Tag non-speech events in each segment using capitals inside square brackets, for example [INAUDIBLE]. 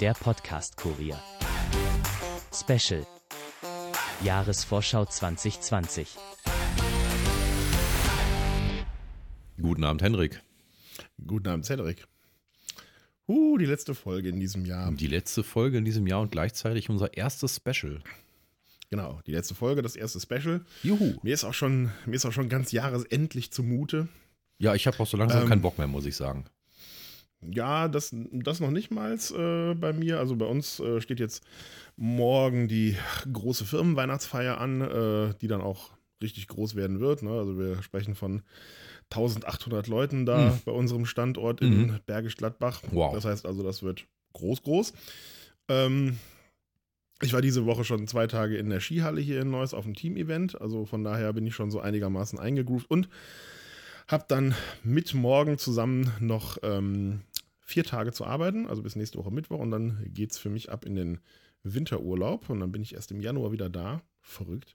Der Podcast-Kurier. Special. Jahresvorschau 2020. Guten Abend, Henrik. Guten Abend, Cedric. Uh, die letzte Folge in diesem Jahr. Die letzte Folge in diesem Jahr und gleichzeitig unser erstes Special. Genau, die letzte Folge, das erste Special. Juhu. Mir ist auch schon, mir ist auch schon ganz jahresendlich zumute. Ja, ich habe auch so langsam Ähm, keinen Bock mehr, muss ich sagen. Ja, das, das noch nicht mal äh, bei mir. Also bei uns äh, steht jetzt morgen die große Firmenweihnachtsfeier an, äh, die dann auch richtig groß werden wird. Ne? Also wir sprechen von 1800 Leuten da Hm. bei unserem Standort in Mhm. Bergisch Gladbach. Wow. Das heißt also, das wird groß, groß. Ähm, ich war diese Woche schon zwei Tage in der Skihalle hier in Neuss auf dem Team-Event. Also von daher bin ich schon so einigermaßen eingegroovt und habe dann mit morgen zusammen noch ähm, vier Tage zu arbeiten, also bis nächste Woche Mittwoch. Und dann geht es für mich ab in den Winterurlaub. Und dann bin ich erst im Januar wieder da. Verrückt.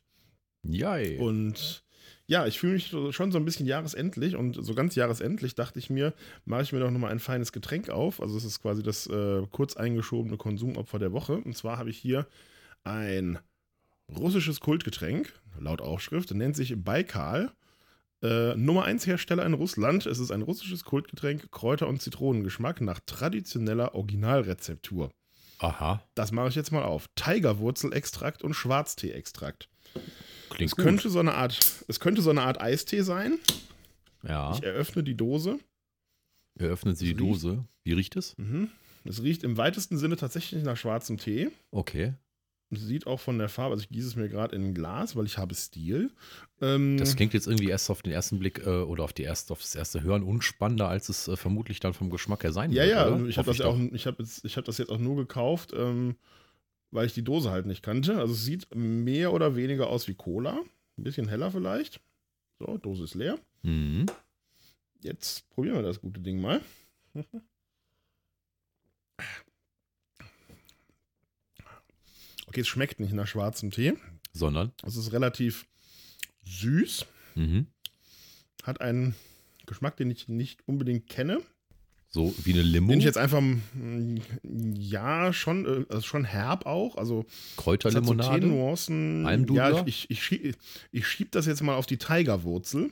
Jai. Und ja, ich fühle mich schon so ein bisschen jahresendlich. Und so ganz jahresendlich dachte ich mir, mache ich mir doch nochmal ein feines Getränk auf. Also es ist quasi das äh, kurz eingeschobene Konsumopfer der Woche. Und zwar habe ich hier ein russisches Kultgetränk, laut Aufschrift, nennt sich Baikal. Äh, Nummer 1 Hersteller in Russland. Es ist ein russisches Kultgetränk, Kräuter- und Zitronengeschmack nach traditioneller Originalrezeptur. Aha, Das mache ich jetzt mal auf. Tigerwurzelextrakt und Schwarztee-Extrakt. klingt Es gut. könnte, so eine Art, es könnte so eine Art Eistee sein. ja, Ich eröffne die Dose. eröffnen Sie die Dose. Wie riecht es? Mhm. Es riecht im weitesten Sinne tatsächlich nach schwarzem Tee. Okay. Sieht auch von der Farbe, also ich gieße es mir gerade in ein Glas, weil ich habe Stil. Ähm, Das klingt jetzt irgendwie erst auf den ersten Blick äh, oder auf, die erste, auf das erste Hören unspannender, als es äh, vermutlich dann vom Geschmack her sein ja, wird. ja, oder? also ich habe das, ja auch- doch. ich hab jetzt- ich hab das jetzt auch nur gekauft, ähm, weil ich die Dose halt nicht kannte. Also es sieht mehr oder weniger aus wie Cola. Ein bisschen heller vielleicht. So, Dose ist leer. Mhm. Jetzt probieren wir das gute Ding mal. [LAUGHS] Okay, es schmeckt nicht nach schwarzem Tee. Sondern? Es ist relativ süß, Mhm. hat einen Geschmack, den ich nicht unbedingt kenne. So wie eine Limo, Den ich jetzt einfach, mm, ja, schon, äh, also schon herb auch. Also so Kräuterlimonade. Teenuancen. Almdudler? Ja, ich, ich, ich, schieb, ich schieb das jetzt mal auf die Tigerwurzel,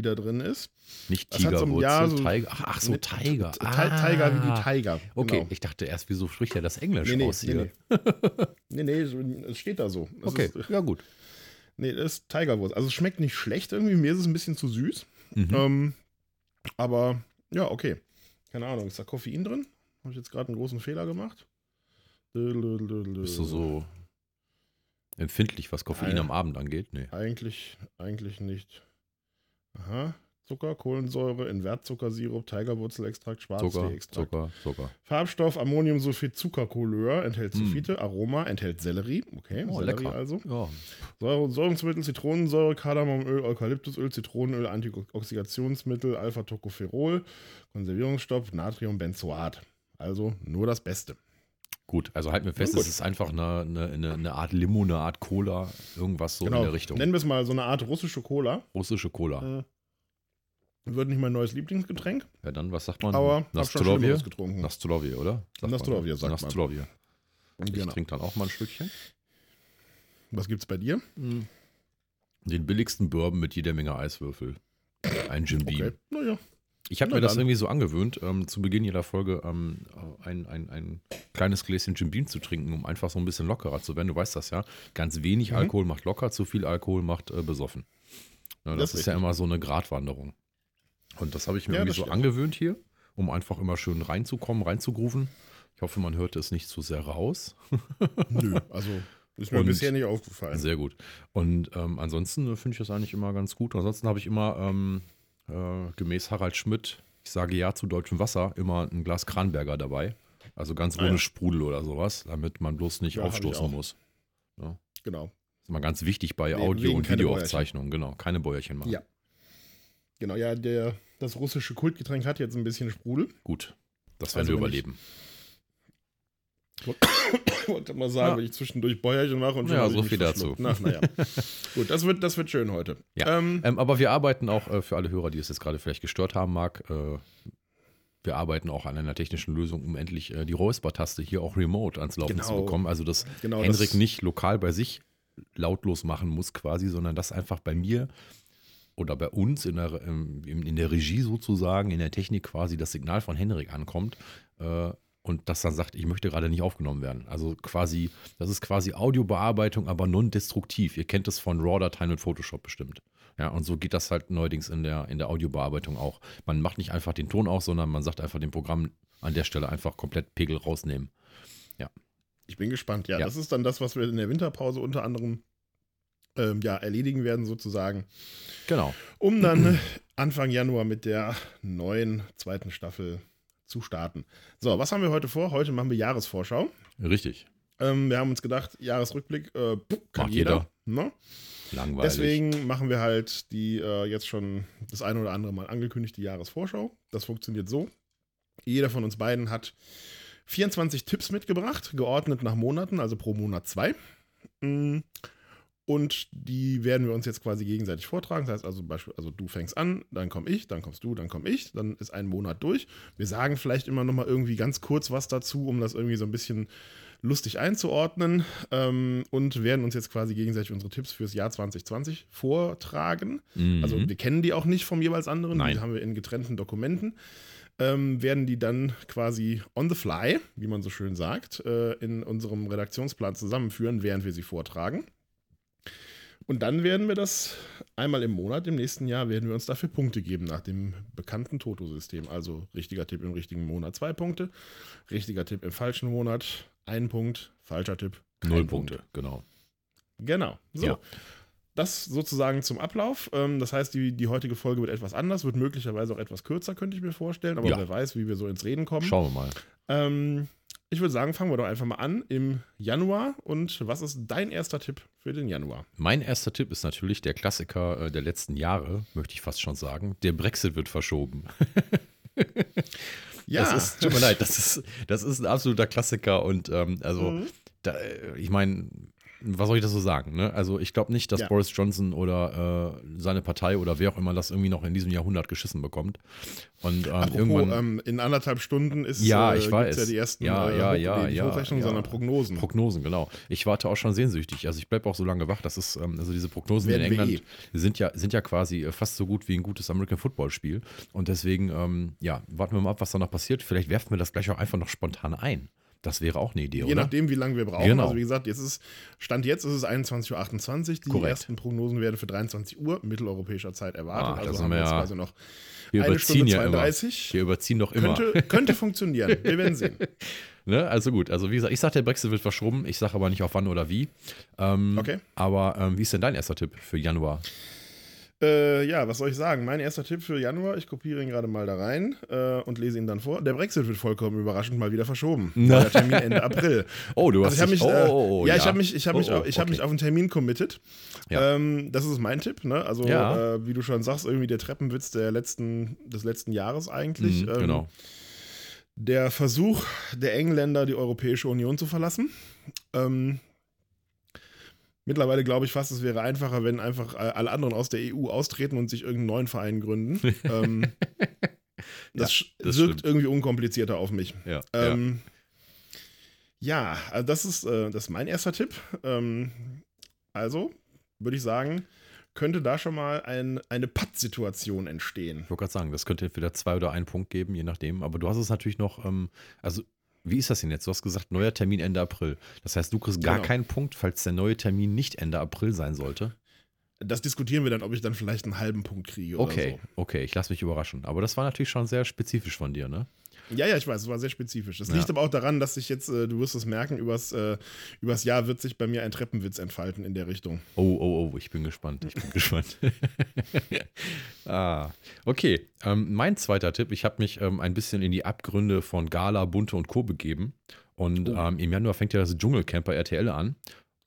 die da drin ist. nicht hat so ein- Tigerwurzel, ja, so- Tiger. Ach, ach so, Nee, Tiger. Ti- Tiger wie die Tiger. Okay, genau. ich dachte erst, wieso spricht er das Englisch Nee, nee, aus nee, hier? nee. [LAUGHS] nee, nee, so- es steht da so. Das Okay, Ist, ja gut. nee, das ist Tigerwurzel. Also es schmeckt nicht schlecht irgendwie. Mir ist es ein bisschen zu süß. Mhm. Ähm, aber ja, okay. Keine Ahnung, ist da Koffein drin? Habe ich jetzt gerade einen großen Fehler gemacht? Bist du so empfindlich, was Koffein Nein. am Abend angeht? Nee. Eigentlich, eigentlich nicht. Aha. Zucker, Kohlensäure, Invertzuckersirup, Tigerwurzelextrakt, Zucker, Schwarztee-Extrakt. Zucker, Zucker. Farbstoff, Ammoniumsulfid, Zuckercouleur, enthält Mm. Sulfite, Aroma, enthält Sellerie. Okay, Oh, Sellerie lecker. also. Ja. Säure, Säurungsmittel, Zitronensäure, Kardamomöl, Eukalyptusöl, Zitronenöl, Antioxidationsmittel, Alpha-Tocopherol, Konservierungsstoff, Natriumbenzoat. Also nur das Beste. Gut, also halten wir fest, es ist einfach eine, eine, eine, eine Art Limo, eine Art Cola, irgendwas so in der Richtung. Nennen wir es mal so eine Art russische Cola. Russische Cola. Äh, Wird nicht mein neues Lieblingsgetränk, Ja, dann, was sagt man? aber getrunken. Nastulovje, oder? Sagt Nastulovje, man. sagt man. Nastulovje. Ich Genau. trinke dann auch mal ein Stückchen. Was gibt's bei dir? Den billigsten Bourbon mit jeder Menge Eiswürfel. Ein Jim Beam. Okay, naja. Ich habe mir das irgendwie so angewöhnt, ähm, zu Beginn jeder Folge ähm, ein, ein, ein kleines Gläschen Jim Beam zu trinken, um einfach so ein bisschen lockerer zu werden. Du weißt das ja. Ganz wenig Mhm. Alkohol macht locker, zu viel Alkohol macht äh, besoffen. Ja, das, Das ist ist ja richtig. immer so eine Gratwanderung. Und das habe ich mir Ja, irgendwie so stimmt. angewöhnt hier, um einfach immer schön reinzukommen, reinzugrooven. Ich hoffe, man hört es nicht zu sehr raus. [LAUGHS] Nö, also ist mir Und- bisher nicht aufgefallen. Sehr gut. Und ähm, ansonsten äh, finde ich das eigentlich immer ganz gut. Ansonsten habe ich immer ähm, äh, gemäß Harald Schmidt, ich sage ja zu deutschem Wasser, immer ein Glas Kranberger dabei. Also ganz Ah, ohne ja. Sprudel oder sowas, damit man bloß nicht Ja, aufstoßen muss. Genau. ist immer ganz wichtig bei We- Audio- und Videoaufzeichnungen. Genau, keine Bäuerchen machen. Ja. Genau, ja, der, das russische Kultgetränk hat jetzt ein bisschen Sprudel. Gut, das werden Also wir überleben. Ich wollte mal sagen, Ja. wenn ich zwischendurch Bäuerchen mache und schon Ja, so viel dazu. Na, naja. [LAUGHS] Gut, das wird, das wird schön heute. Ja. Ähm, Ähm, aber wir arbeiten auch äh, für alle Hörer, die es jetzt gerade vielleicht gestört haben mag, äh, wir arbeiten auch an einer technischen Lösung, um endlich äh, die Räusper-Taste hier auch remote ans Laufen Genau. zu bekommen. Also, dass Genau, Henrik das- nicht lokal bei sich lautlos machen muss quasi, sondern das einfach bei mir oder bei uns in der, ähm, in der Regie sozusagen, in der Technik quasi das Signal von Henrik ankommt äh, und das dann sagt, ich möchte gerade nicht aufgenommen werden. Also quasi, das ist quasi Audiobearbeitung, aber non-destruktiv. Ihr kennt das von RAW-Dateien und Photoshop bestimmt. Ja, und so geht das halt neuerdings in der, in der Audiobearbeitung auch. Man macht nicht einfach den Ton aus, sondern man sagt einfach dem Programm an der Stelle einfach komplett Pegel rausnehmen. Ich bin gespannt. Ja, Ja. das ist dann das, was wir in der Winterpause unter anderem ähm, ja, erledigen werden, sozusagen. Genau. Um dann [CLEARS THROAT] Anfang Januar mit der neuen zweiten Staffel zu starten. So, was haben wir heute vor? Heute machen wir Jahresvorschau. Richtig. Ähm, wir haben uns gedacht, Jahresrückblick äh, kann Macht jeder. Ne? Langweilig. Deswegen machen wir halt die äh, jetzt schon das eine oder andere Mal angekündigte Jahresvorschau. Das funktioniert so. Jeder von uns beiden hat 24 Tipps mitgebracht, geordnet nach Monaten, also pro Monat zwei. Mm, Und die werden wir uns jetzt quasi gegenseitig vortragen. Das heißt also, Beispiel, also du fängst an, dann komme ich, dann kommst du, dann komme ich, dann ist ein Monat durch. Wir sagen vielleicht immer noch mal irgendwie ganz kurz was dazu, um das irgendwie so ein bisschen lustig einzuordnen ähm, und werden uns jetzt quasi gegenseitig unsere Tipps fürs Jahr 2020 vortragen. Mhm. Also wir kennen die auch nicht vom jeweils anderen, Nein. die haben wir in getrennten Dokumenten. Ähm, werden die dann quasi on the fly, wie man so schön sagt, äh, in unserem Redaktionsplan zusammenführen, während wir sie vortragen. Und dann werden wir das einmal im Monat, im nächsten Jahr, werden wir uns dafür Punkte geben nach dem bekannten Toto-System. Also richtiger Tipp im richtigen Monat zwei Punkte, richtiger Tipp im falschen Monat ein Punkt, falscher Tipp Null Punkt. Punkte, genau. Genau. So. Ja. Das sozusagen zum Ablauf. Ähm, Das heißt, die, die heutige Folge wird etwas anders, wird möglicherweise auch etwas kürzer, könnte ich mir vorstellen. Aber Ja. wer weiß, wie wir so ins Reden kommen. Schauen wir mal. Ähm, ich würde sagen, fangen wir doch einfach mal an im Januar. Und was ist dein erster Tipp für den Januar? Mein erster Tipp ist natürlich der Klassiker äh, der letzten Jahre, möchte ich fast schon sagen. Der Brexit wird verschoben. [LAUGHS] Das ist, tut mir leid, das ist, das ist ein absoluter Klassiker und ähm, also, Mhm. da, äh, ich meine, was soll ich dazu sagen? Ne? Also, ich glaube nicht, dass Ja. Boris Johnson oder äh, seine Partei oder wer auch immer das irgendwie noch in diesem Jahrhundert geschissen bekommt. Und ähm, Apropos, irgendwann. ähm, in anderthalb Stunden ist Ja, äh, ich gibt's weiß. ja die ersten Ja, äh, ja, Hoch- ja, ja, Hochrechnungen, ja. sondern Prognosen. Prognosen, genau. Ich warte auch schon sehnsüchtig. Also ich bleibe auch so lange wach. Das ist, ähm, also diese Prognosen in Werden wir England sind ja, sind ja quasi äh, fast so gut wie ein gutes American Football Spiel. Und deswegen, ähm, ja, warten wir mal ab, was da noch passiert. Vielleicht werfen wir das gleich auch einfach noch spontan ein. Das wäre auch eine Idee, Je oder? nachdem, wie lange wir brauchen. Genau. Also wie gesagt, jetzt ist Stand jetzt ist es 21.28 Uhr. Die Korrekt. ersten Prognosen werden für 23 Uhr mitteleuropäischer Zeit erwartet. Ah, also haben wir jetzt quasi noch wir eine überziehen Stunde ja immer. 32. Wir überziehen doch immer. Könnte, könnte funktionieren. Wir werden sehen. [LAUGHS] Ne? Also gut, also wie gesagt, ich sage, der Brexit wird verschoben. Ich sage aber nicht auf wann oder wie. Ähm, Okay. Aber ähm, wie ist denn dein erster Tipp für Januar? Äh, ja, was soll ich sagen? Mein erster Tipp für Januar, ich kopiere ihn gerade mal da rein äh, und lese ihn dann vor. Der Brexit wird vollkommen überraschend mal wieder verschoben. [LAUGHS] Na. Der Termin Ende April. Oh, du Also hast ich habe mich, äh, oh, oh, ja, ich habe mich, ich habe Oh, mich, oh, auf- ich habe okay. mich auf einen Termin committed. Ja. Ähm, das ist mein Tipp. Ne? Also Ja. äh, wie du schon sagst, irgendwie der Treppenwitz der letzten, des letzten Jahres eigentlich. Mhm, Ähm, genau. Der Versuch der Engländer, die Europäische Union zu verlassen. Ähm, mittlerweile glaube ich fast, es wäre einfacher, wenn einfach äh, alle anderen aus der EU austreten und sich irgendeinen neuen Verein gründen. [LAUGHS] ähm, das, sch- das wirkt stimmt. irgendwie unkomplizierter auf mich. Ja, ja. Ähm, ja, also das ist, äh, das ist mein erster Tipp. Ähm, also würde ich sagen, könnte da schon mal ein, eine Patt-Situation entstehen. Ich wollte gerade sagen, das könnte entweder zwei oder einen Punkt geben, je nachdem. Aber du hast es natürlich noch, ähm, also wie ist das denn jetzt? Du hast gesagt, neuer Termin Ende April. Das heißt, du kriegst gar Genau. keinen Punkt, falls der neue Termin nicht Ende April sein sollte. Das diskutieren wir dann, ob ich dann vielleicht einen halben Punkt kriege Okay, oder okay, ich lasse mich überraschen. Aber das war natürlich schon sehr spezifisch von dir, ne? Ja, ja, ich weiß, es war sehr spezifisch. Das Ja. liegt aber auch daran, dass sich jetzt, äh, du wirst es merken, übers, äh, übers Jahr wird sich bei mir ein Treppenwitz entfalten in der Richtung. Oh, oh, oh, ich bin gespannt, ich bin [LAUGHS] gespannt. [LAUGHS] ah, okay. Ähm, mein zweiter Tipp, ich habe mich ähm, ein bisschen in die Abgründe von Gala, Bunte und Co. begeben. Und Oh. ähm, im Januar fängt ja das Dschungelcamp bei RTL an.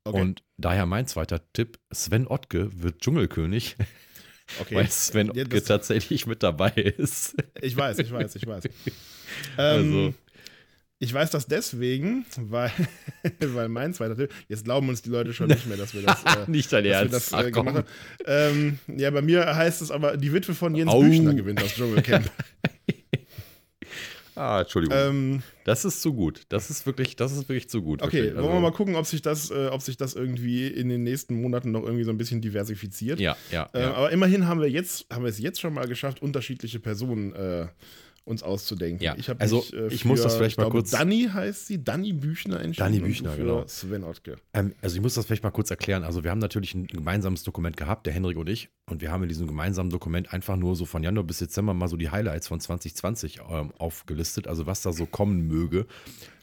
Okay. Und daher mein zweiter Tipp: Sven Ottke wird Dschungelkönig, [LAUGHS] okay. weil Sven Ja, tatsächlich mit dabei ist. Ich weiß, ich weiß, ich weiß. [LAUGHS] Also. Ähm, ich weiß das deswegen, weil, [LAUGHS] weil mein zweiter Tipp, jetzt glauben uns die Leute schon nicht mehr, dass wir das, [LAUGHS] äh, Nicht dein Ernst. das Ach, äh, komm. gemacht haben. Ähm, ja, bei mir heißt es aber, die Witwe von Jens Au. Büchner gewinnt das Dschungelcamp. Ah, Entschuldigung. Ähm, das ist zu gut. Das ist wirklich, das ist wirklich zu gut. okay. Also wollen wir mal gucken, ob sich, das, äh, ob sich das irgendwie in den nächsten Monaten noch irgendwie so ein bisschen diversifiziert. Ja, ja. Äh, ja. Aber immerhin haben wir jetzt, haben wir es jetzt schon mal geschafft, unterschiedliche Personen äh, uns auszudenken. Ja, Ich habe also mich, äh, ich muss das vielleicht mal glaube, kurz- Dani heißt sie, Dani Büchner entschieden. Dani Büchner, für genau. Sven Ottke. Ähm, also ich muss das vielleicht mal kurz erklären. Also wir haben natürlich ein gemeinsames Dokument gehabt, der Henrik und ich. Und wir haben in diesem gemeinsamen Dokument einfach nur so von Januar bis Dezember mal so die Highlights von 2020 ähm, aufgelistet. Also was da so kommen möge.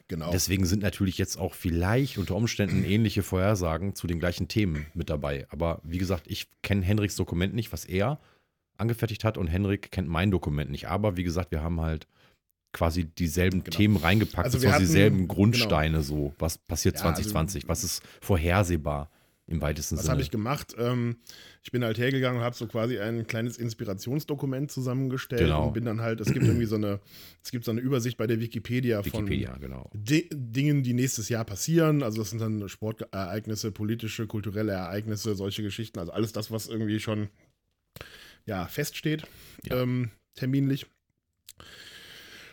Genau. Deswegen sind natürlich jetzt auch vielleicht unter Umständen [CLEARS THROAT] ähnliche Vorhersagen zu den gleichen Themen mit dabei. Aber wie gesagt, ich kenne Henriks Dokument nicht, was er angefertigt hat. Und Henrik kennt mein Dokument nicht. Aber wie gesagt, wir haben halt quasi dieselben Genau. Themen reingepackt, Also also wir hatten- dieselben Grundsteine so. Was passiert Ja, also- 2020? was ist vorhersehbar im weitesten Was Sinne? habe ich gemacht? Ähm, ich bin halt hergegangen und habe so quasi ein kleines Inspirationsdokument zusammengestellt Genau. und bin dann halt, es gibt irgendwie so eine, es gibt so eine Übersicht bei der Wikipedia, Wikipedia, genau. von Di Dingen, die nächstes Jahr passieren. Also das sind dann Sportereignisse, politische, kulturelle Ereignisse, solche Geschichten. Also alles das, was irgendwie schon ja, feststeht, Ja. Ähm, terminlich.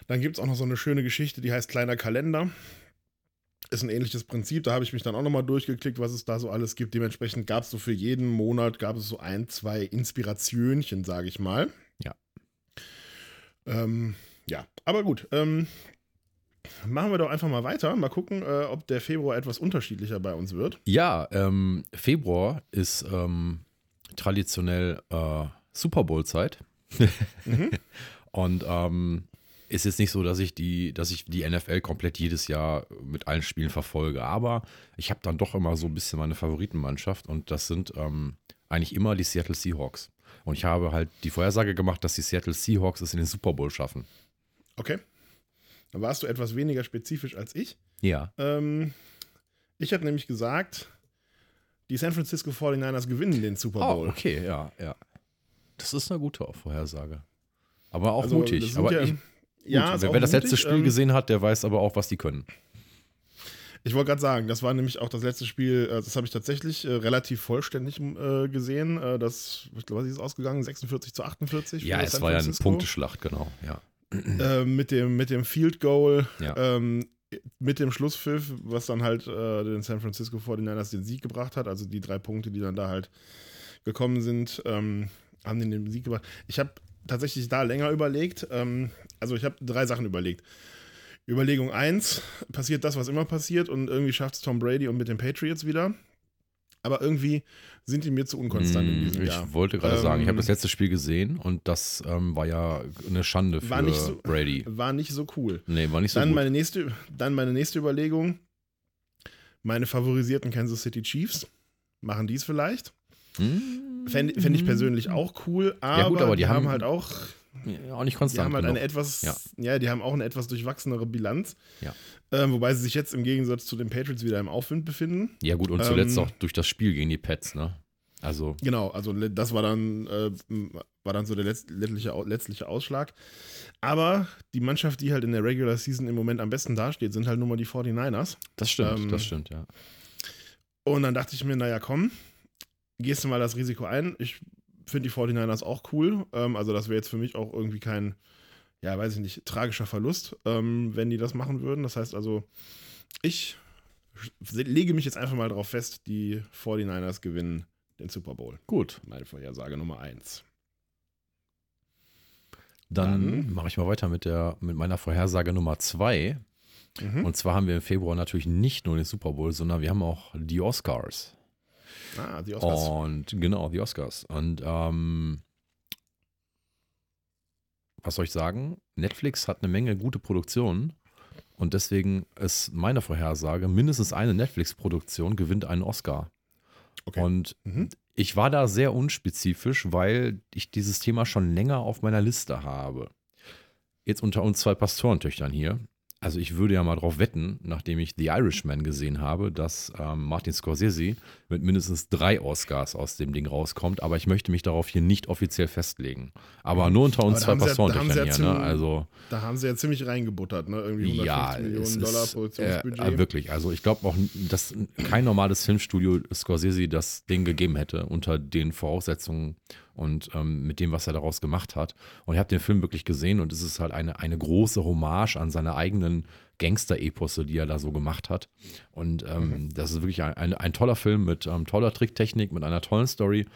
Dann gibt es auch noch so eine schöne Geschichte, die heißt Kleiner Kalender. Ist ein ähnliches Prinzip, da habe ich mich dann auch nochmal durchgeklickt, was es da so alles gibt. Dementsprechend gab es so für jeden Monat, gab es so ein, zwei Inspirationchen, sage ich mal. Ja. Ähm, ja, aber gut. Ähm, machen wir doch einfach mal weiter. Mal gucken, äh, ob der Februar etwas unterschiedlicher bei uns wird. Ja, ähm, Februar ist ähm, traditionell äh, Super Bowl-Zeit. [LAUGHS] Mhm. Und ähm, ist jetzt nicht so, dass ich die, dass ich die NFL komplett jedes Jahr mit allen Spielen verfolge. Aber ich habe dann doch immer so ein bisschen meine Favoritenmannschaft und das sind ähm, eigentlich immer die Seattle Seahawks. Und ich habe halt die Vorhersage gemacht, dass die Seattle Seahawks es in den Super Bowl schaffen. Okay. Dann warst du etwas weniger spezifisch als ich. Ja. Ähm, ich habe nämlich gesagt, die San Francisco 49ers gewinnen den Super Oh, Bowl. okay, ja, ja. Das ist eine gute Vorhersage. Aber auch Also, mutig. Aber ja- ich, Gut, wer, wer das letzte mutig, Spiel ähm, gesehen hat, der weiß aber auch, was die können. Ich wollte gerade sagen, das war nämlich auch das letzte Spiel, äh, das habe ich tatsächlich äh, relativ vollständig äh, gesehen. Äh, das, ich glaube, was ist ausgegangen? 46 zu 48? Ja, es war ja eine. Punkteschlacht, genau. Ja. Äh, mit, dem, mit dem Field Goal, Ja. ähm, mit dem Schlusspfiff, was dann halt äh, den San Francisco 49ers den Sieg gebracht hat. Also die drei Punkte, die dann da halt gekommen sind, ähm, haben den den Sieg gebracht. Ich habe tatsächlich da länger überlegt. Ähm, also ich habe drei Sachen überlegt. Überlegung 1, passiert das, was immer passiert und irgendwie schafft es Tom Brady und mit den Patriots wieder. Aber irgendwie sind die mir zu unkonstant in diesem Mm, ich Jahr. wollte gerade Ähm, sagen, ich habe das letzte Spiel gesehen und das ähm, war ja eine Schande für War nicht so- Brady. [LAUGHS] War nicht so cool. Nee, war nicht so dann, gut. meine nächste, dann meine nächste Überlegung. Meine favorisierten Kansas City Chiefs. Machen dies vielleicht. Hm? Fände fänd ich persönlich auch cool, aber, gut, aber die die, haben, haben- halt auch, Ja, auch nicht die konstant haben halt eine genug. etwas, Ja. ja. die haben auch eine etwas durchwachsenere Bilanz. Ja. Ähm, wobei sie sich jetzt im Gegensatz zu den Patriots wieder im Aufwind befinden. Ja gut, und zuletzt Ähm, auch durch das Spiel gegen die Pets, ne? Also, Genau, also das war dann, äh, war dann so der letzt, letztliche, letztliche Ausschlag. Aber die Mannschaft, die halt in der Regular Season im Moment am besten dasteht, sind halt nur mal die 49ers. das stimmt, Ähm, das stimmt, ja. Und dann dachte ich mir, naja, komm, gehst du mal das Risiko ein. Ich finde die 49ers auch cool. Ähm, also, das wäre jetzt für mich auch irgendwie kein, ja, weiß ich nicht, tragischer Verlust, ähm, wenn die das machen würden. Das heißt also, ich lege mich jetzt einfach mal darauf fest, die 49ers gewinnen den Super Bowl. Gut, Meine Vorhersage Nummer 1. dann, Dann- mache ich mal weiter mit, der, mit meiner Vorhersage Nummer zwei. Mhm. Und zwar haben wir im Februar natürlich nicht nur den Super Bowl, sondern wir haben auch die Oscars. Ah, die Oscars. Und genau, die Oscars. Und ähm, was soll ich sagen? Netflix hat eine Menge gute Produktionen. Und deswegen ist meine Vorhersage, mindestens eine Netflix-Produktion gewinnt einen Oscar. Okay. Und Mhm. ich war da sehr unspezifisch, weil ich dieses Thema schon länger auf meiner Liste habe. Jetzt unter uns zwei Pastorentöchtern hier. Also ich würde ja mal drauf wetten, nachdem ich The Irishman gesehen habe, dass ähm, Martin Scorsese mit mindestens drei Oscars aus dem Ding rauskommt. Aber ich möchte mich darauf hier nicht offiziell festlegen. Aber nur unter uns zwei sie ja- sie ja hier. Ne? Also Da haben sie ja ziemlich reingebuttert, ne? Irgendwie 150 ja, Millionen Dollar ist, Produktionsbudget. äh, äh, wirklich. Also ich glaube auch, dass kein normales Filmstudio Scorsese das Ding gegeben hätte unter den Voraussetzungen und ähm, mit dem, was er daraus gemacht hat. Und ich habe den Film wirklich gesehen und es ist halt eine, eine große Hommage an seine eigenen Gangster-Eposse, die er da so gemacht hat. Und ähm, mhm. das ist wirklich ein, ein, ein toller Film mit ähm, toller Tricktechnik, mit einer tollen Story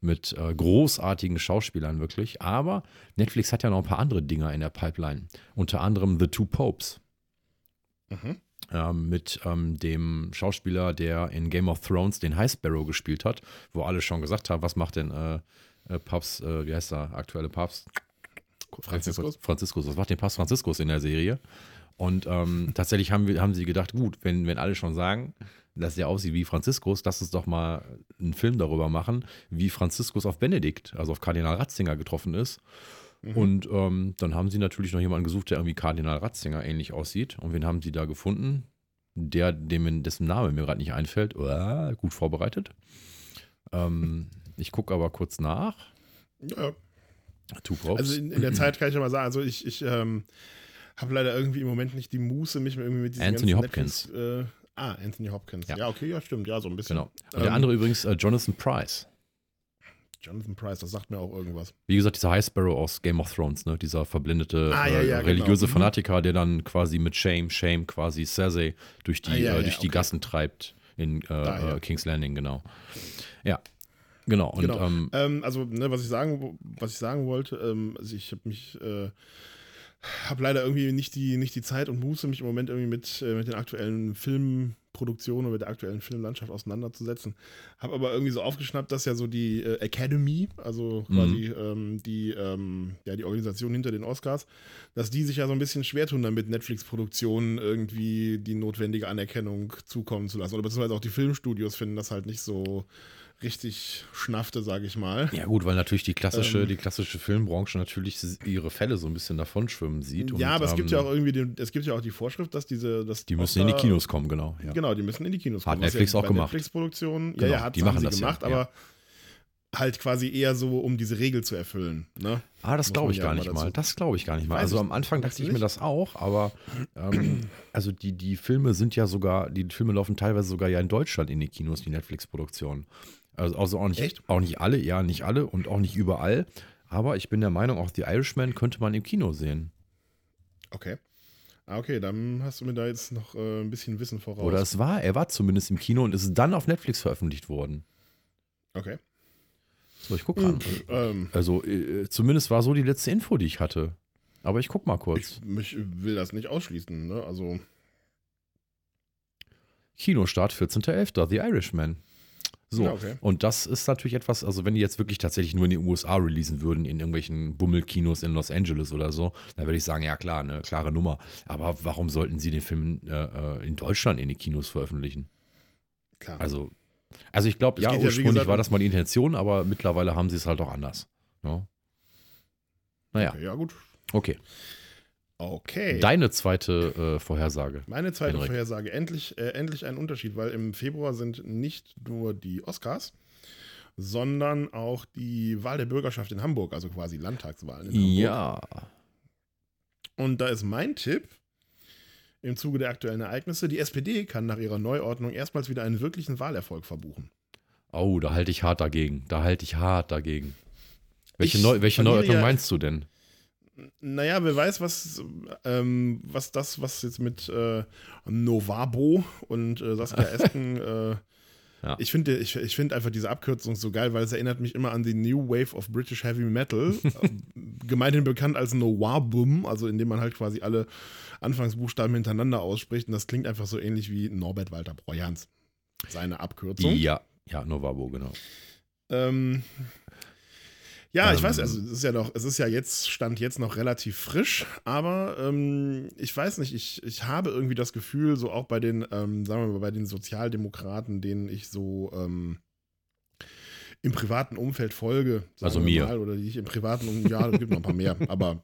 mit äh, großartigen Schauspielern wirklich. Aber Netflix hat ja noch ein paar andere Dinger in der Pipeline. Unter anderem The Two Popes. Mhm. Ähm, mit ähm, dem Schauspieler, der in Game of Thrones den High Sparrow gespielt hat, wo alle schon gesagt haben, was macht denn äh, äh, Papst, äh, wie heißt der aktuelle Papst? Franziskus. Franziskus. Was macht den Papst Franziskus in der Serie? Und ähm, [LAUGHS] tatsächlich haben, wir, haben sie gedacht, gut, wenn, wenn alle schon sagen, dass der aussieht wie Franziskus, lass uns doch mal einen Film darüber machen, wie Franziskus auf Benedikt, also auf Kardinal Ratzinger getroffen ist. Mhm. Und ähm, dann haben sie natürlich noch jemanden gesucht, der irgendwie Kardinal Ratzinger ähnlich aussieht. Und wen haben sie da gefunden? Der, dem, dessen Name mir gerade nicht einfällt. Oh, gut vorbereitet. Ähm, [LAUGHS] ich gucke aber kurz nach. Ja. Two Popes. Also in, in, der Zeit kann ich ja mal sagen, also ich, ich ähm, habe leider irgendwie im Moment nicht die Muße, mich irgendwie mit diesem Anthony Hopkins. Netflix, äh, ah, Anthony Hopkins. Ja. ja. okay, ja, stimmt. Ja, so ein bisschen. Genau. Und der ähm, andere übrigens äh, Jonathan Price. Jonathan Price, das sagt mir auch irgendwas. Wie gesagt, dieser High Sparrow aus Game of Thrones, ne? dieser verblendete ah, ja, ja, äh, religiöse genau. Fanatiker, der dann quasi mit Shame, Shame quasi Cersei durch die, ah, ja, äh, durch die okay. Gassen treibt in äh, da, King's Landing, genau. Ja, Genau. Und, genau. Ähm, ähm, also, ne, was ich sagen, was ich sagen wollte, ähm, also ich habe mich äh, habe leider irgendwie nicht die, nicht die Zeit und Muße, mich im Moment irgendwie mit, äh, mit den aktuellen Filmproduktionen oder mit der aktuellen Filmlandschaft auseinanderzusetzen. Habe aber irgendwie so aufgeschnappt, dass ja so die äh, Academy, also quasi mhm. ähm, die, ähm, ja, die Organisation hinter den Oscars, dass die sich ja so ein bisschen schwer tun, damit Netflix-Produktionen irgendwie die notwendige Anerkennung zukommen zu lassen. Oder beziehungsweise auch die Filmstudios finden das halt nicht so richtig schnaffte, sage ich mal. Ja gut, weil natürlich die klassische, ähm, die klassische Filmbranche natürlich ihre Fälle so ein bisschen davon schwimmen sieht. Ja, und, aber es gibt ja ähm, auch irgendwie, den, es gibt ja auch die Vorschrift, dass diese, dass die müssen Oscar, in die Kinos kommen, genau. Ja. Genau, die müssen in die Kinos kommen. Hat Netflix ja auch gemacht. Netflix-Produktion, genau, ja, ja, hat die machen sie das gemacht, ja, aber halt quasi eher so, um diese Regel zu erfüllen. Ne? Ah, das glaube ich gar nicht mal. Das glaube ich gar nicht mal. Also am Anfang dachte ich mir das auch, aber ähm, also die, die Filme sind ja sogar, die Filme laufen teilweise sogar ja in Deutschland in die Kinos, die Netflix-Produktion. Also, also auch, nicht, auch nicht alle, ja, nicht alle und auch nicht überall. Aber ich bin der Meinung, auch The Irishman könnte man im Kino sehen. Okay. Ah, okay, dann hast du mir da jetzt noch äh, ein bisschen Wissen voraus. Oder es war, er war zumindest im Kino und ist dann auf Netflix veröffentlicht worden. Okay. So, ich gucke gerade. Ähm, also, äh, zumindest war so die letzte Info, die ich hatte. Aber ich guck mal kurz. Ich, ich will das nicht ausschließen, ne? Also. Kinostart 14.11. The Irishman. So, ja, okay. und das ist natürlich etwas, also wenn die jetzt wirklich tatsächlich nur in den USA releasen würden, in irgendwelchen Bummelkinos in Los Angeles oder so, dann würde ich sagen, ja klar, eine klare Nummer. Aber warum sollten sie den Film äh, äh in Deutschland in die Kinos veröffentlichen? Klar. Also, also ich glaube, ja, ursprünglich ja, gesagt, war das mal die Intention, aber mittlerweile haben sie es halt auch anders. Ja? Ne? Naja. Okay, ja, gut. Okay. Okay. Deine zweite äh, Vorhersage. Meine zweite Henrik. Vorhersage. Endlich, äh, endlich ein Unterschied, weil im Februar sind nicht nur die Oscars, sondern auch die Wahl der Bürgerschaft in Hamburg, also quasi Landtagswahlen in Hamburg. Ja. Und da ist mein Tipp im Zuge der aktuellen Ereignisse, die SPD kann nach ihrer Neuordnung erstmals wieder einen wirklichen Wahlerfolg verbuchen. Oh, da halte ich hart dagegen. Da halte ich hart dagegen. Welche, Neu welche Neuordnung ja, meinst du denn? Naja, wer weiß, was, ähm, was das, was jetzt mit äh, Novabo und äh, Saskia [LAUGHS] Esken. Äh, ja. Ich finde ich, ich find einfach diese Abkürzung so geil, weil es erinnert mich immer an die New Wave of British Heavy Metal. [LAUGHS] gemeinhin bekannt als Nowabum, also indem man halt quasi alle Anfangsbuchstaben hintereinander ausspricht. Und das klingt einfach so ähnlich wie Norbert Walter Breuerns. Seine Abkürzung. Ja, ja, Novabo, genau. Ähm, ja, ich weiß, ähm. also es ist ja noch, es ist ja jetzt, stand jetzt noch relativ frisch, aber ähm, ich weiß nicht, ich, ich habe irgendwie das Gefühl, so auch bei den, ähm, sagen wir mal, bei den Sozialdemokraten, denen ich so ähm, im privaten Umfeld folge, also mir. Mal, oder die ich im privaten Umfeld, ja, es gibt noch ein paar mehr, [LAUGHS] aber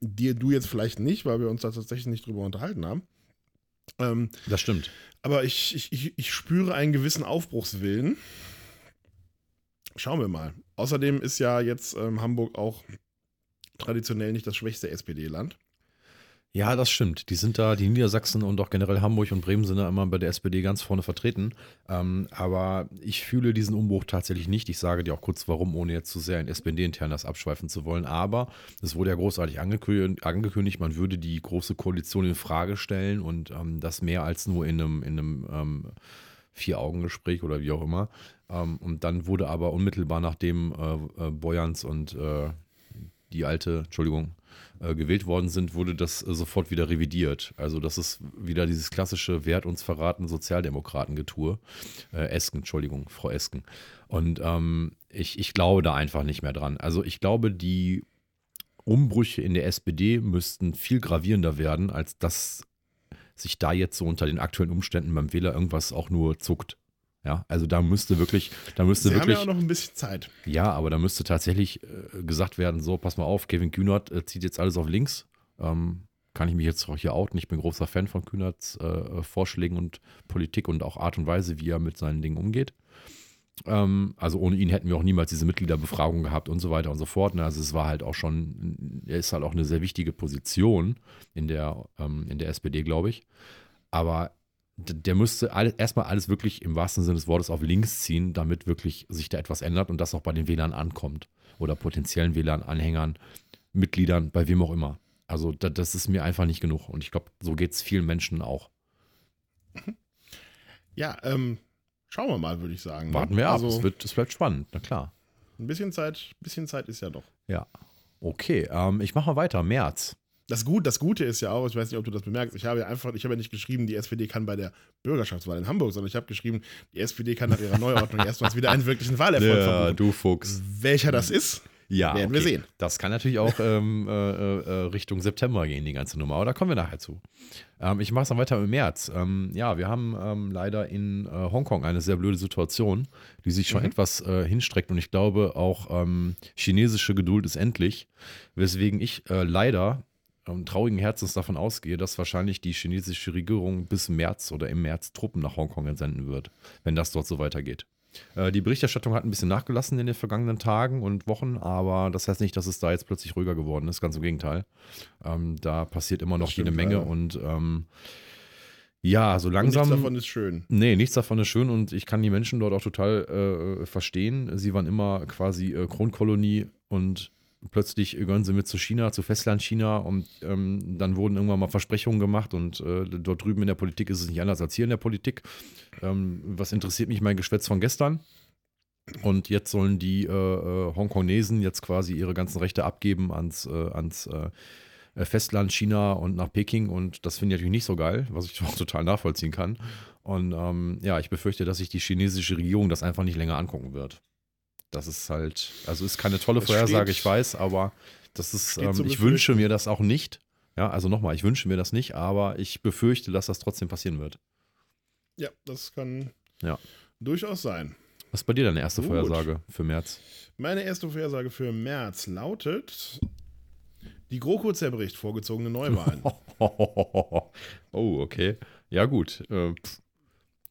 dir, du jetzt vielleicht nicht, weil wir uns da tatsächlich nicht drüber unterhalten haben. Ähm, das stimmt. Aber ich, ich, ich, ich spüre einen gewissen Aufbruchswillen. Schauen wir mal. Außerdem ist ja jetzt ähm, Hamburg auch traditionell nicht das schwächste SPD-Land. Ja, das stimmt. Die sind da, die Niedersachsen und auch generell Hamburg und Bremen sind da immer bei der SPD ganz vorne vertreten. Ähm, aber ich fühle diesen Umbruch tatsächlich nicht. Ich sage dir auch kurz warum, ohne jetzt zu sehr in SPD-intern das abschweifen zu wollen. Aber es wurde ja großartig angekündigt, angekündigt, man würde die große Koalition in Frage stellen und ähm, das mehr als nur in einem, in einem ähm, Vier-Augen-Gespräch oder wie auch immer. Ähm, und dann wurde aber unmittelbar nachdem äh, äh, Boyans und äh, die alte, Entschuldigung, äh, gewählt worden sind, wurde das äh, sofort wieder revidiert. Also das ist wieder dieses klassische Wert uns verraten Sozialdemokraten-Getue. Äh, Esken, Entschuldigung, Frau Esken. Und ähm, ich, ich glaube da einfach nicht mehr dran. Also ich glaube, die Umbrüche in der SPD müssten viel gravierender werden, als dass sich da jetzt so unter den aktuellen Umständen beim Wähler irgendwas auch nur zuckt. Ja, also da müsste wirklich, da müsste Sie wirklich. haben ja auch noch ein bisschen Zeit. Ja, aber da müsste tatsächlich äh, gesagt werden: so, pass mal auf, Kevin Kühnert äh, zieht jetzt alles auf links. Ähm, kann ich mich jetzt auch hier outen? Ich bin großer Fan von Kühnerts äh, Vorschlägen und Politik und auch Art und Weise, wie er mit seinen Dingen umgeht. Ähm, also ohne ihn hätten wir auch niemals diese Mitgliederbefragung gehabt und so weiter und so fort. Ne? Also es war halt auch schon, er ist halt auch eine sehr wichtige Position in der, ähm, in der SPD, glaube ich. Aber der müsste all, erstmal alles wirklich im wahrsten Sinne des Wortes auf links ziehen, damit wirklich sich da etwas ändert und das auch bei den Wählern ankommt. Oder potenziellen Wählern, Anhängern, Mitgliedern, bei wem auch immer. Also da, das ist mir einfach nicht genug. Und ich glaube, so geht es vielen Menschen auch. [LAUGHS] Ja, ähm, schauen wir mal, würde ich sagen. ne? Warten wir ab. Also, Es wird, es wird spannend, na klar. ein bisschen Zeit, bisschen Zeit ist ja doch. Ja. Okay, ähm, ich mache mal weiter. März. Das, Gut, das Gute ist ja auch, ich weiß nicht, ob du das bemerkst, ich habe ja einfach, ich habe ja nicht geschrieben, die SPD kann bei der Bürgerschaftswahl in Hamburg, sondern ich habe geschrieben, die SPD kann nach ihrer Neuordnung [LAUGHS] erstmals wieder einen wirklichen Wahlerfolg verbuchen. du Fuchs. Welcher das ist, Ja, werden wir sehen. Das kann natürlich auch ähm, äh, äh, Richtung September gehen, die ganze Nummer. Aber da kommen wir nachher zu. Ähm, ich mache es dann weiter im März. Ähm, ja, wir haben ähm, leider in äh, Hongkong eine sehr blöde Situation, die sich schon Mhm. etwas äh, hinstreckt. Und ich glaube, auch ähm, chinesische Geduld ist endlich. Weswegen ich äh, leider ähm, traurigen Herzens davon ausgehe, dass wahrscheinlich die chinesische Regierung bis März oder im März Truppen nach Hongkong entsenden wird, wenn das dort so weitergeht. Äh, Die Berichterstattung hat ein bisschen nachgelassen in den vergangenen Tagen und Wochen, aber das heißt nicht, dass es da jetzt plötzlich ruhiger geworden ist. Ganz im Gegenteil. Ähm, da passiert immer noch Das jede stimmt Menge leider. und ähm, ja, so Und langsam. nichts davon ist schön. Nee, nichts davon ist schön und ich kann die Menschen dort auch total äh, verstehen. Sie waren immer quasi äh, Kronkolonie und plötzlich gehören sie mit zu China, zu Festlandchina und ähm, dann wurden irgendwann mal Versprechungen gemacht und äh, dort drüben in der Politik ist es nicht anders als hier in der Politik. Ähm, was interessiert mich mein Geschwätz von gestern? Und jetzt sollen die äh, äh, Hongkongesen jetzt quasi ihre ganzen Rechte abgeben ans, äh, ans äh, Festland China und nach Peking und das finde ich natürlich nicht so geil, was ich [LAUGHS] auch total nachvollziehen kann. Und ähm, ja, ich befürchte, dass sich die chinesische Regierung das einfach nicht länger angucken wird. Das ist halt, also ist keine tolle Das Vorhersage, steht- ich weiß, aber das ist, ähm, ich wünsche mir das auch nicht. Ja, also nochmal, ich wünsche mir das nicht, aber ich befürchte, dass das trotzdem passieren wird. Ja, das kann Ja. durchaus sein. Was ist bei dir deine erste Gut. Vorhersage für März? Meine erste Vorhersage für März lautet: Die GroKo zerbricht vorgezogene Neuwahlen. [LAUGHS] oh, okay. Ja, gut. Äh, pff.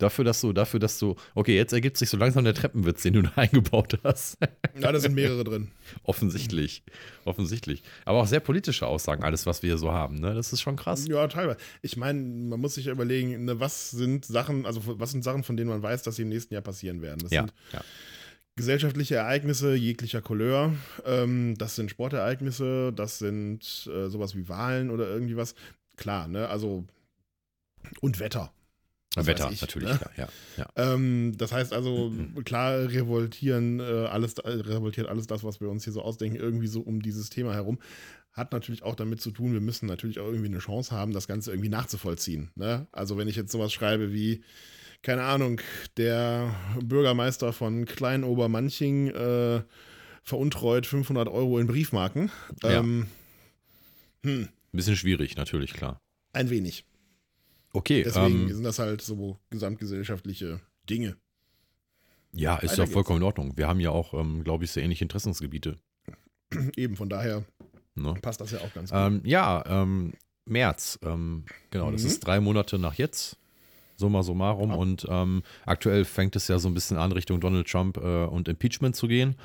Dafür, dass du, dafür, dass du. Okay, jetzt ergibt sich so langsam der Treppenwitz, den du da [LAUGHS] eingebaut hast. ja, da sind mehrere drin. Offensichtlich. Offensichtlich. Aber auch sehr politische Aussagen, alles, was wir hier so haben, ne? Das ist schon krass. Ja, teilweise. Ich meine, man muss sich ja überlegen, ne, was sind Sachen, also was sind Sachen, von denen man weiß, dass sie im nächsten Jahr passieren werden. Das Ja, sind ja. gesellschaftliche Ereignisse jeglicher Couleur. Ähm, das sind Sportereignisse, das sind äh, sowas wie Wahlen oder irgendwie was. Klar, ne? Also und Wetter. Was Wetter, ich, natürlich, ne? klar, ja. ja. Ähm, das heißt also, klar revoltieren äh, alles, äh, revoltiert alles das, was wir uns hier so ausdenken, irgendwie so um dieses Thema herum. Hat natürlich auch damit zu tun, wir müssen natürlich auch irgendwie eine Chance haben, das Ganze irgendwie nachzuvollziehen. Ne? Also wenn ich jetzt sowas schreibe wie, keine Ahnung, der Bürgermeister von Kleinobermanching äh, veruntreut 500 Euro in Briefmarken. Ja. Ähm, hm, Ein bisschen schwierig, natürlich, klar. ein wenig. Okay, Deswegen ähm, sind das halt so gesamtgesellschaftliche Dinge. ja, ist geht's. vollkommen in Ordnung. Wir haben ja auch, ähm, glaube ich, sehr ähnliche Interessensgebiete. [CLEARS THROAT] Eben, von daher Ne? passt das ja auch ganz gut. Ähm, ja, ähm, März, ähm, genau, das Mhm. ist drei Monate nach jetzt, summa summarum. Ja. Und ähm, aktuell fängt es ja so ein bisschen an, Richtung Donald Trump äh, und Impeachment zu gehen.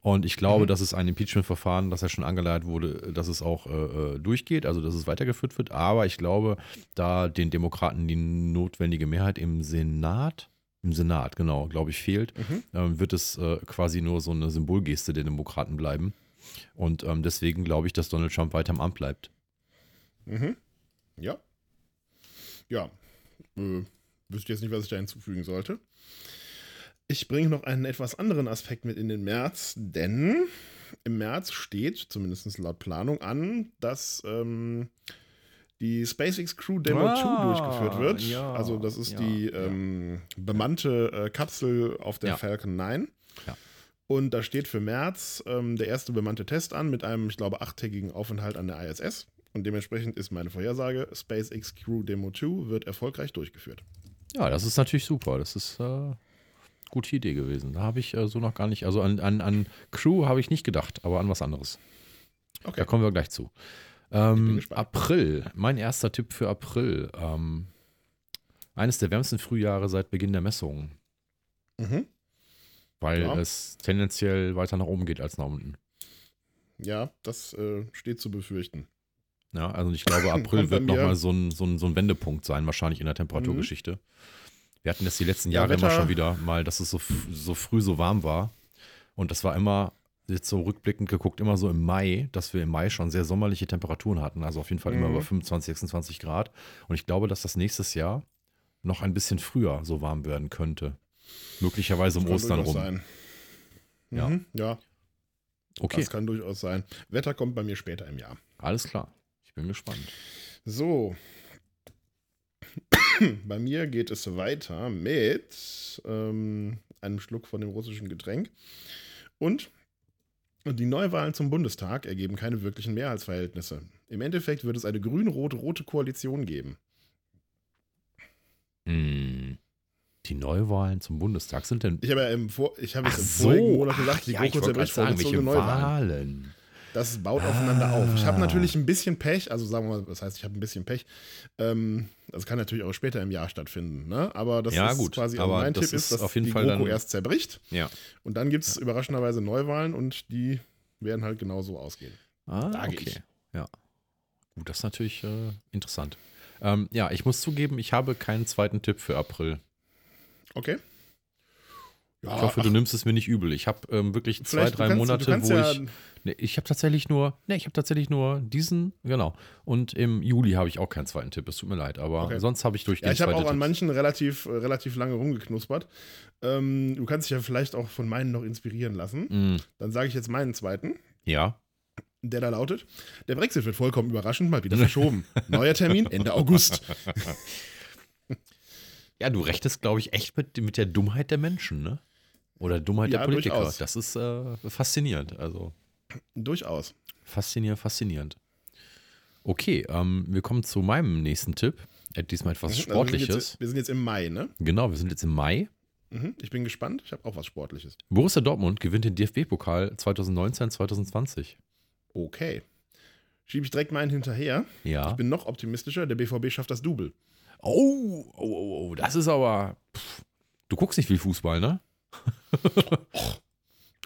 Und ich glaube, Mhm. dass es ein Impeachment-Verfahren, das ja schon angeleitet wurde, dass es auch äh, äh, durchgeht, also dass es weitergeführt wird. Aber ich glaube, da den Demokraten die notwendige Mehrheit im Senat, im Senat, genau, glaube ich, fehlt, Mhm. ähm, wird es äh, quasi nur so eine Symbolgeste der Demokraten bleiben. Und ähm, deswegen glaube ich, dass Donald Trump weiter im Amt bleibt. Mhm. Ja. Ja. Äh, wüsste jetzt nicht, was ich da hinzufügen sollte. Ich bringe noch einen etwas anderen Aspekt mit in den März, denn im März steht, zumindest laut Planung, an, dass ähm, die SpaceX Crew Demo Ah, 2 durchgeführt wird. ja, also das ist ja, die ja. ähm, bemannte äh, Kapsel auf der Ja. Falcon 9. Ja. Und da steht für März ähm, der erste bemannte Test an mit einem, ich glaube, achttägigen Aufenthalt an der ISS. Und dementsprechend ist meine Vorhersage, SpaceX Crew Demo 2 wird erfolgreich durchgeführt. Ja, das ist natürlich super. Das ist äh, gute Idee gewesen. Da habe ich äh, so noch gar nicht, also an, an, an Crew habe ich nicht gedacht, aber an was anderes. Okay. Da kommen wir gleich zu. Ähm. April, mein erster Tipp für April. Ähm, eines der wärmsten Frühjahre seit Beginn der Messungen, Mhm. weil Ja. es tendenziell weiter nach oben geht als nach unten. Ja, das äh, steht zu befürchten. Ja, also ich glaube, April [LAUGHS] wird nochmal so ein, so, ein, so ein Wendepunkt sein, wahrscheinlich in der Temperaturgeschichte. Wir hatten das die letzten Ja, Jahre immer Wetter- schon wieder mal, dass es so, so früh so warm war. Und das war immer, jetzt so rückblickend geguckt, immer so im Mai, dass wir im Mai schon sehr sommerliche Temperaturen hatten. Also auf jeden Fall immer Mhm. über 25, 26 Grad. Und ich glaube, dass das nächstes Jahr noch ein bisschen früher so warm werden könnte. Möglicherweise um Kann Ostern rum. Sein. Ja. Mhm. ja, Okay, das kann durchaus sein. Wetter kommt bei mir später im Jahr. alles klar. Ich bin gespannt. So. [CLEARS THROAT] Bei mir geht es weiter mit ähm, einem Schluck von dem russischen Getränk. Und die Neuwahlen zum Bundestag ergeben keine wirklichen Mehrheitsverhältnisse. Im Endeffekt wird es eine grün-rot-rote Koalition geben. Hm. Die Neuwahlen zum Bundestag sind denn Ich habe ja im, Vor ich habe es im so, vorigen Monat gesagt, die ja, ich GroKo wollte gerade zerbricht sagen, welche vorgezogene Neuwahlen. Wahlen. Das baut aufeinander auf. Ich habe Ah. natürlich ein bisschen Pech, also sagen wir mal, das heißt, ich habe ein bisschen Pech. Ähm, das kann natürlich auch später im Jahr stattfinden, ne? Aber das Ja, ist gut, quasi aber mein das Tipp ist, ist dass auf jeden die Fall GroKo dann- erst zerbricht Ja. und dann gibt es überraschenderweise Neuwahlen und die werden halt genauso ausgehen. Ah, Sage okay. ich. Ja. Gut, das ist natürlich äh, interessant. Ähm, ja, ich muss zugeben, ich habe keinen zweiten Tipp für April. Okay? Ja, Ich hoffe, du ach, nimmst es mir nicht übel. Ich habe ähm, wirklich zwei, vielleicht, du drei kannst- Monate, du wo ja, ich. Nee, ich habe tatsächlich nur. Nee, ich habe tatsächlich nur diesen, genau. Und im Juli habe ich auch keinen zweiten Tipp. Es tut mir leid, aber Okay. sonst habe ich Ja, durchgehend ich habe zwei auch an Tipps. manchen relativ, äh, relativ lange rumgeknuspert. Ähm, du kannst dich ja vielleicht auch von meinen noch inspirieren lassen. Mm, Dann sage ich jetzt meinen zweiten. ja. Der da lautet: Der Brexit wird vollkommen überraschend mal wieder verschoben. [LAUGHS] Neuer Termin Ende August. [LAUGHS] Ja, du rechtest, glaube ich, echt mit, mit der Dummheit der Menschen, ne? Oder Dummheit Ja, der Politiker. durchaus. Das ist äh, faszinierend. Also Durchaus. faszinierend, faszinierend. Okay, ähm, wir kommen zu meinem nächsten Tipp. Diesmal etwas Mhm, also Sportliches. Wir sind, jetzt, wir sind jetzt im Mai, ne? Genau, wir sind jetzt im Mai. Mhm, ich bin gespannt. Ich habe auch was Sportliches. Borussia Dortmund gewinnt den DFB-Pokal 2019, 2020. Okay. Schiebe ich direkt meinen hinterher. Ja. Ich bin noch optimistischer. Der BVB schafft das Double. Oh, oh, oh, oh, das ist aber. Pff, du guckst nicht viel Fußball, ne?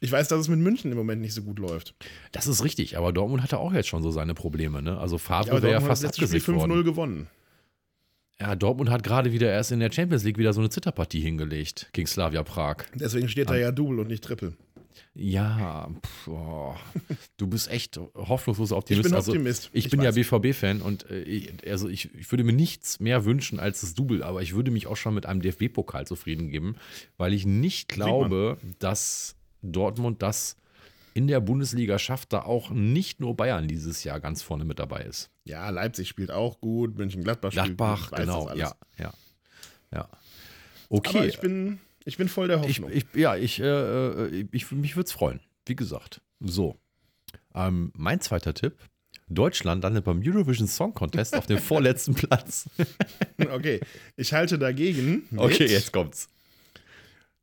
Ich weiß, dass es mit München im Moment nicht so gut läuft. Das ist richtig, aber Dortmund hatte auch jetzt schon so seine Probleme, ne? Also Favre wäre ja fast abgesägt 5-0 worden. gewonnen. Ja, Dortmund hat gerade wieder erst in der Champions League wieder so eine Zitterpartie hingelegt gegen Slavia Prag. Deswegen steht da ja Double und nicht Triple. Ja, pff, oh, du bist echt hoffnungsloser Ich Optimist. bin also, Optimist. ich, bin ja weiß. BVB-Fan und äh, ich, also ich, ich würde mir nichts mehr wünschen als das Double, aber ich würde mich auch schon mit einem DFB-Pokal zufrieden geben, weil ich nicht glaube, dass Dortmund das in der Bundesliga schafft, da auch nicht nur Bayern dieses Jahr ganz vorne mit dabei ist. Ja, Leipzig spielt auch gut. München-Gladbach spielt gut. Gladbach, Ich genau, ja, ja, ja. Okay, Aber ich bin, ich bin voll der ich, Hoffnung. ich, ja, ich, äh, äh, ich, mich würde es freuen, wie gesagt. So, ähm, mein zweiter Tipp. Deutschland landet beim Eurovision Song Contest auf dem [LAUGHS] vorletzten Platz. [LAUGHS] okay, ich halte dagegen. Okay, jetzt kommt's.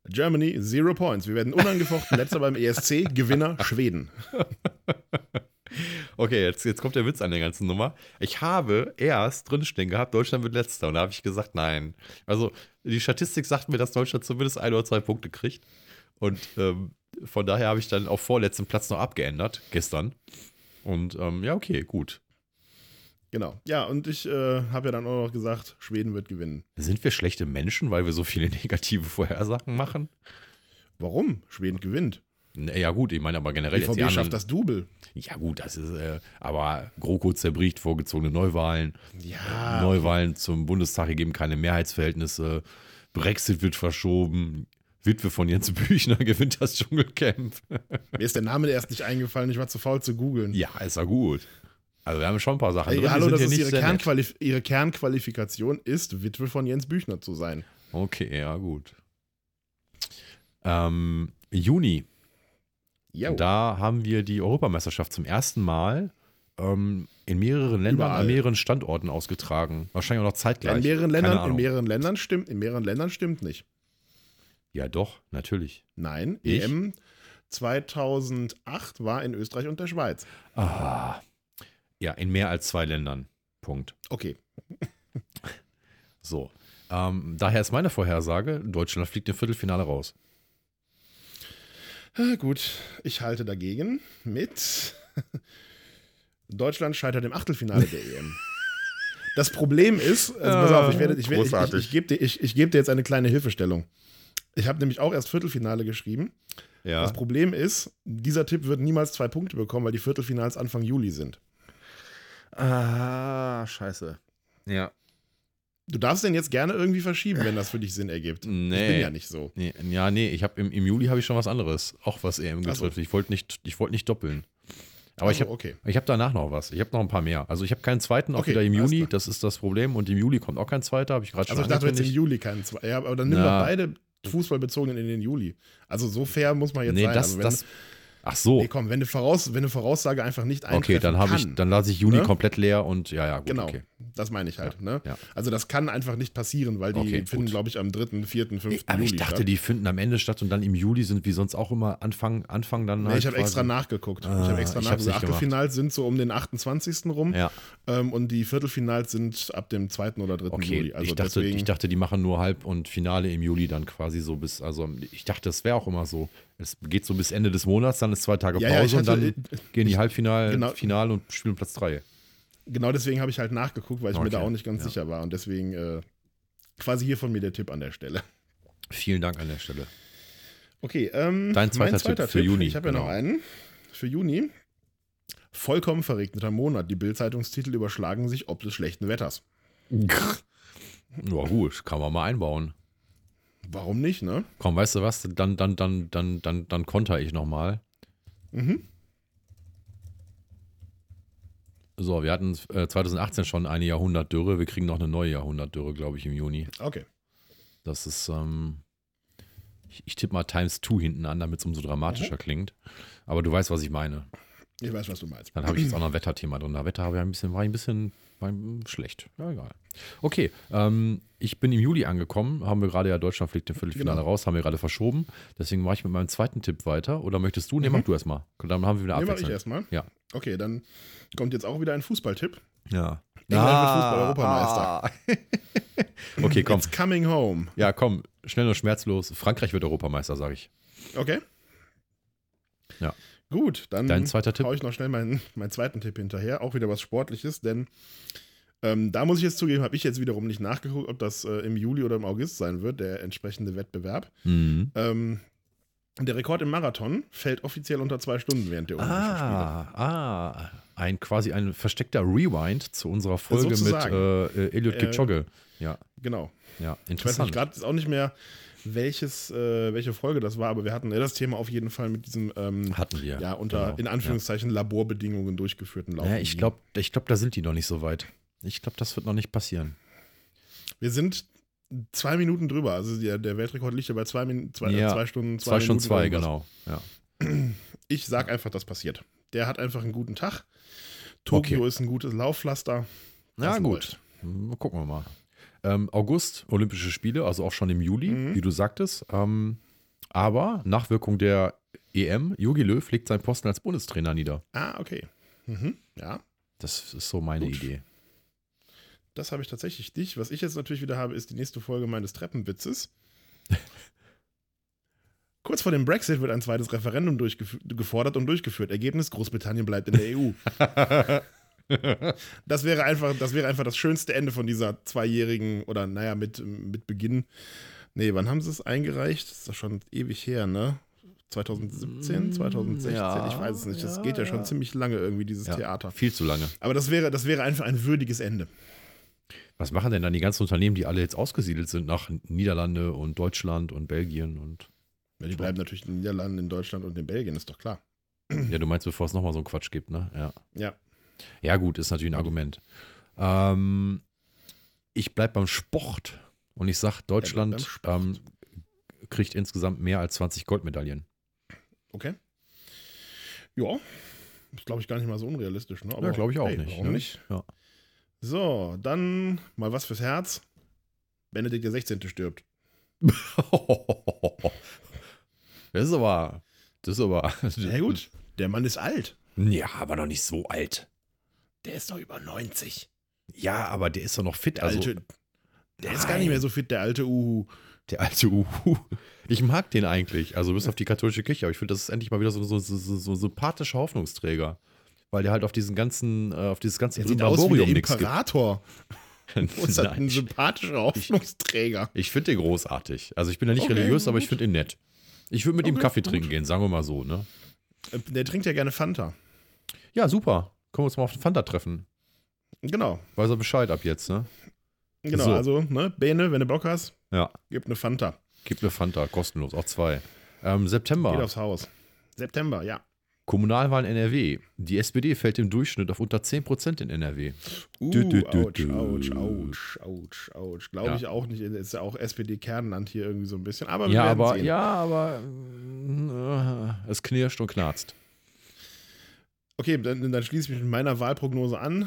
Germany, zero points. Wir werden unangefochten letzter beim ESC, Gewinner Schweden. [LAUGHS] Okay, jetzt, jetzt kommt der Witz an der ganzen Nummer. Ich habe erst drinstehen gehabt, Deutschland wird letzter. Und da habe ich gesagt, nein. Also, die Statistik sagt mir, dass Deutschland zumindest ein oder zwei Punkte kriegt. Und ähm, von daher habe ich dann auf vorletzten Platz noch abgeändert, gestern. Und ähm, ja, okay, gut. Genau. Ja, und ich äh, habe ja dann auch noch gesagt, Schweden wird gewinnen. Sind wir schlechte Menschen, weil wir so viele [LAUGHS] negative Vorhersagen machen? Warum? Schweden gewinnt. Ja, gut, ich meine aber generell. BVB jetzt schafft das Double. Ja, gut, das ist, äh, aber GroKo zerbricht vorgezogene Neuwahlen. Ja. Neuwahlen zum Bundestag ergeben keine Mehrheitsverhältnisse. Brexit wird verschoben. Witwe von Jens Büchner [LAUGHS] gewinnt das Dschungelcamp. [LAUGHS] Mir ist der Name erst nicht eingefallen, ich war zu faul zu googeln. ja, ist ja gut. Also wir haben schon ein paar Sachen Ey, drin, hallo, das ist ihre, sehr nett. Kernqualif ihre Kernqualifikation ist, Witwe von Jens Büchner zu sein. Okay, ja, gut. Ähm, Juni, Jo. da haben wir die Europameisterschaft zum ersten Mal ähm, in mehreren Ländern, Überall. an mehreren Standorten ausgetragen. Wahrscheinlich auch noch zeitgleich. in mehreren Ländern, in mehreren Ländern stimmt, in mehreren Ländern stimmt nicht. Ja, doch, natürlich. Nein, Ich? EM 2008 war in Österreich und der Schweiz. Ah. Ja, in mehr als zwei Ländern. Punkt. Okay. [LAUGHS] So. Ähm, daher ist meine Vorhersage, Deutschland fliegt im Viertelfinale raus. Ah, Gut, ich halte dagegen mit [LAUGHS] Deutschland scheitert im Achtelfinale der EM. Das Problem ist, also pass auf, ich, werde, ich, werde, ich, ich, ich gebe dir, ich, ich gebe dir jetzt eine kleine Hilfestellung. Ich habe nämlich auch erst Viertelfinale geschrieben. Ja. Das Problem ist, dieser Tipp wird niemals zwei Punkte bekommen, weil die Viertelfinals Anfang Juli sind. Ah, scheiße. Ja. Du darfst den jetzt gerne irgendwie verschieben, wenn das für dich Sinn ergibt. Ich Nee. bin ja nicht so. Nee, ja, nee, ich habe im, im Juli habe ich schon was anderes. Auch was EM Ach so. getrifft. Ich wollte nicht, ich wollte nicht doppeln. Aber ich Also, habe okay. ich hab danach noch was. Ich habe noch ein paar mehr. Also ich habe keinen zweiten, auch Okay, wieder im Juni. Das ist das Problem. Und im Juli kommt auch kein zweiter, habe ich gerade Also ich dachte jetzt im. Juli keinen zwei. Ja, aber dann nimm Na. doch beide Fußballbezogenen in den Juli. Also so fair muss man jetzt Nee, sein. das, also wenn, das. Ach so. nee, komm, wenn eine, Voraus, wenn eine Voraussage einfach nicht eintreffen Okay, dann habe ich, dann lasse ich Juni ne? komplett leer und ja, ja, gut, Genau, okay. das meine ich halt. ne? ja. Also das kann einfach nicht passieren, weil die Okay, finden, glaube ich, am 3., 4., 5. Aber Juli ich dachte, statt. die finden am Ende statt und dann im Juli sind wie sonst auch immer Anfang, Anfang dann Nee, halt ich habe quasi- extra nachgeguckt. Ah, ich habe extra nachgeguckt. nicht Achtelfinals sind so um den 28. rum Ja, ähm, und die Viertelfinals sind ab dem 2. oder 3. okay. Juli. Also ich, dachte, deswegen, ich dachte, die machen nur Halb- und Finale im Juli dann quasi so bis, also ich dachte, das wäre auch immer so. Es geht so bis Ende des Monats, dann ist zwei Tage Ja, Pause ja, ich und dann gehen die Halbfinale Genau. Finale und spielen Platz 3. genau deswegen habe ich halt nachgeguckt, weil ich mir Okay, da auch nicht ganz ja. sicher war. Und deswegen äh, quasi hier von mir der Tipp an der Stelle. Vielen Dank an der Stelle. Okay, ähm, Dein zweiter Tipp für Juni, Ich habe ja noch genau. einen. Für Juni. Vollkommen verregneter Monat. Die Bildzeitungstitel überschlagen sich ob des schlechten Wetters. [LAUGHS] Ja, gut, kann man mal einbauen. Warum nicht, ne? Komm, weißt du was? Dann, dann, dann, dann, dann, dann konter ich nochmal. Mhm. So, wir hatten äh, 2018 schon eine Jahrhundertdürre. Wir kriegen noch eine neue Jahrhundertdürre, glaube ich, im Juni. Okay. Das ist, ähm, ich, ich tippe mal Times 2 hinten an, damit es umso dramatischer klingt. Aber du weißt, was ich meine. Ich weiß, was du meinst. Dann habe ich jetzt auch noch ein Wetterthema drin. Da Wetter ich ein bisschen, war ich ein bisschen war schlecht. Ja, egal. Okay, ähm, ich bin im Juli angekommen. Haben wir gerade ja Deutschland fliegt im Viertelfinale Genau. raus, haben wir gerade verschoben. Deswegen mache ich mit meinem zweiten Tipp weiter. Oder möchtest du? Nee, mach du erst mal. Dann haben wir wieder Nee, mach ich erstmal. Ja. Okay, dann kommt jetzt auch wieder ein Fußballtipp. Ja. England wird Fußball-Europameister. [LAUGHS] okay, komm. It's coming home. Ja, komm. Schnell und schmerzlos. Frankreich wird Europameister, sage ich. Okay. Ja. Gut, dann Dein zweiter Tipp? hau ich noch schnell meinen, meinen zweiten Tipp hinterher. Auch wieder was Sportliches, denn ähm, da muss ich jetzt zugeben, habe ich jetzt wiederum nicht nachgeguckt, ob das äh, im Juli oder im August sein wird, der entsprechende Wettbewerb. Mhm. Ähm, der Rekord im Marathon fällt offiziell unter zwei Stunden während der Olympischen Spiele. Ah, ah, ein quasi ein versteckter Rewind zu unserer Folge mit Sozusagen. äh, äh, Eliud Äh, Kipchoge. Ja, Genau. ja, Ich weiß nicht interessant. gerade jetzt auch nicht mehr, welches, äh, welche Folge das war, aber wir hatten ja das Thema auf jeden Fall mit diesem ähm, Hatten wir. ja, unter Genau. in Anführungszeichen Laborbedingungen durchgeführten Lauf. Ja, ich glaube, ich glaub, da sind die noch nicht so weit. Ich glaube, das wird noch nicht passieren. Wir sind zwei Minuten drüber. Also der, der Weltrekord liegt ja bei zwei, Min zwei, Ja, zwei Stunden, zwei, Zwei, Minuten zwei, genau. Ja. Ich sag einfach, das passiert. Der hat einfach einen guten Tag. Tokio Okay. ist ein gutes Laufpflaster. Ja, gut. läuft. Hm, Gucken wir mal. Ähm, August, Olympische Spiele, also auch schon im Juli, Mhm. wie du sagtest. Ähm, aber Nachwirkung der EM, Jogi Löw legt seinen Posten als Bundestrainer nieder. Ah, okay. Mhm. Ja, Das ist so meine Gut. Idee. das habe ich tatsächlich nicht. Was ich jetzt natürlich wieder habe, ist die nächste Folge meines Treppenwitzes. [LAUGHS] Kurz vor dem Brexit wird ein zweites Referendum gefordert und durchgeführt. Ergebnis: Großbritannien bleibt in der EU. [LAUGHS] [LAUGHS] das, wäre einfach, das wäre einfach das schönste Ende von dieser zweijährigen, oder naja, mit, mit Beginn. Nee, wann haben sie es eingereicht? Das ist doch schon ewig her, ne? 2017, 2016, ja, ich weiß es nicht. Das ja, geht ja schon ja. ziemlich lange irgendwie, dieses Theater. Viel zu lange. Aber das wäre, das wäre einfach ein würdiges Ende. Was machen denn dann die ganzen Unternehmen, die alle jetzt ausgesiedelt sind nach Niederlande und Deutschland und Belgien und. Ja, die bleiben natürlich in den Niederlanden, in Deutschland und in Belgien, ist doch klar. Ja, du meinst, bevor es nochmal so einen Quatsch gibt, ne? Ja. Ja. Ja, gut, ist natürlich ein Argument. Ähm, ich bleibe beim Sport und ich sage, Deutschland ja, ähm, kriegt insgesamt mehr als 20 Goldmedaillen. Okay. Ja, ist glaube ich gar nicht mal so unrealistisch, ne? Aber, ja, glaube ich auch hey, nicht. Warum ne? nicht? Ja. So, dann mal was fürs Herz. Benedikt der 16. stirbt. [LAUGHS] das ist aber. Das ist aber. Ja, gut. Der Mann ist alt. Ja, aber noch nicht so alt. Der ist doch über 90. Ja, aber der ist doch noch fit. Der, also, alte, der ist gar nicht mehr so fit, der alte Uhu. Der alte Uhu. Ich mag den eigentlich. Also bis auf die katholische Kirche. Aber ich finde, das ist endlich mal wieder so, so, so, so, sympathischer Hoffnungsträger. Weil der halt auf diesen ganzen, äh, auf dieses ganze Brimborium nichts gibt. Imperator. [LAUGHS] ist ein sympathischer Hoffnungsträger. Ich, ich finde den großartig. Also ich bin ja nicht okay, religiös, gut. aber ich finde ihn nett. Ich würde mit okay, ihm Kaffee gut. trinken gehen, sagen wir mal so, ne? Äh, der trinkt ja gerne Fanta. Ja, super. Können wir uns mal auf Fanta treffen. Genau. Weiß er Bescheid ab jetzt, ne? Genau, so. also, ne, Bene, wenn du Bock hast, ja. gib eine Fanta. Gib eine Fanta, kostenlos, auch zwei. Ähm, September. Geht aufs Haus. September, ja. Kommunalwahlen NRW. Die SPD fällt im Durchschnitt auf unter 10% in NRW. Uh, du, du, du, ouch, ouch, ouch, ouch, ouch. Glaube ja. ich auch nicht. Ist ja auch SPD-Kernland hier irgendwie so ein bisschen. Aber wir ja, aber, sehen. ja, aber äh, es knirscht und knarzt. Okay, dann, dann schließe ich mich mit meiner Wahlprognose an.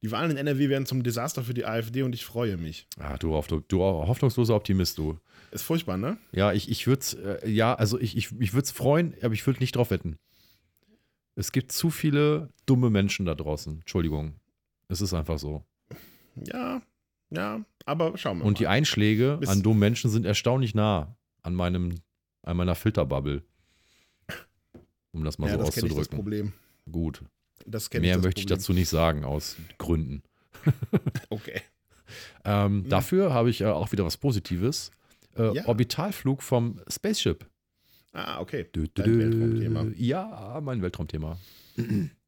Die Wahlen in NRW werden zum Desaster für die AfD und ich freue mich. Ah, du, du, du hoffnungsloser Optimist, du. Ist furchtbar, ne? Ja, ich, ich würde es, äh, ja, also ich, ich, ich würde es freuen, aber ich würde nicht drauf wetten. Es gibt zu viele dumme Menschen da draußen. Entschuldigung. Es ist einfach so. Ja, ja, aber schauen wir Und mal. die Einschläge Bis an dummen Menschen sind erstaunlich nah an meinem, an meiner Filterbubble. Um das mal ja, so das auszudrücken. Ich das Problem. Gut. Mehr ich möchte ich dazu nicht sagen, aus Gründen. [LAUGHS] okay. ähm, mhm. Dafür habe ich äh, auch wieder was Positives. Äh, ja. Orbitalflug vom Spaceship. Ah, okay. Dö, dö, Dein Weltraumthema. Ja, mein Weltraumthema.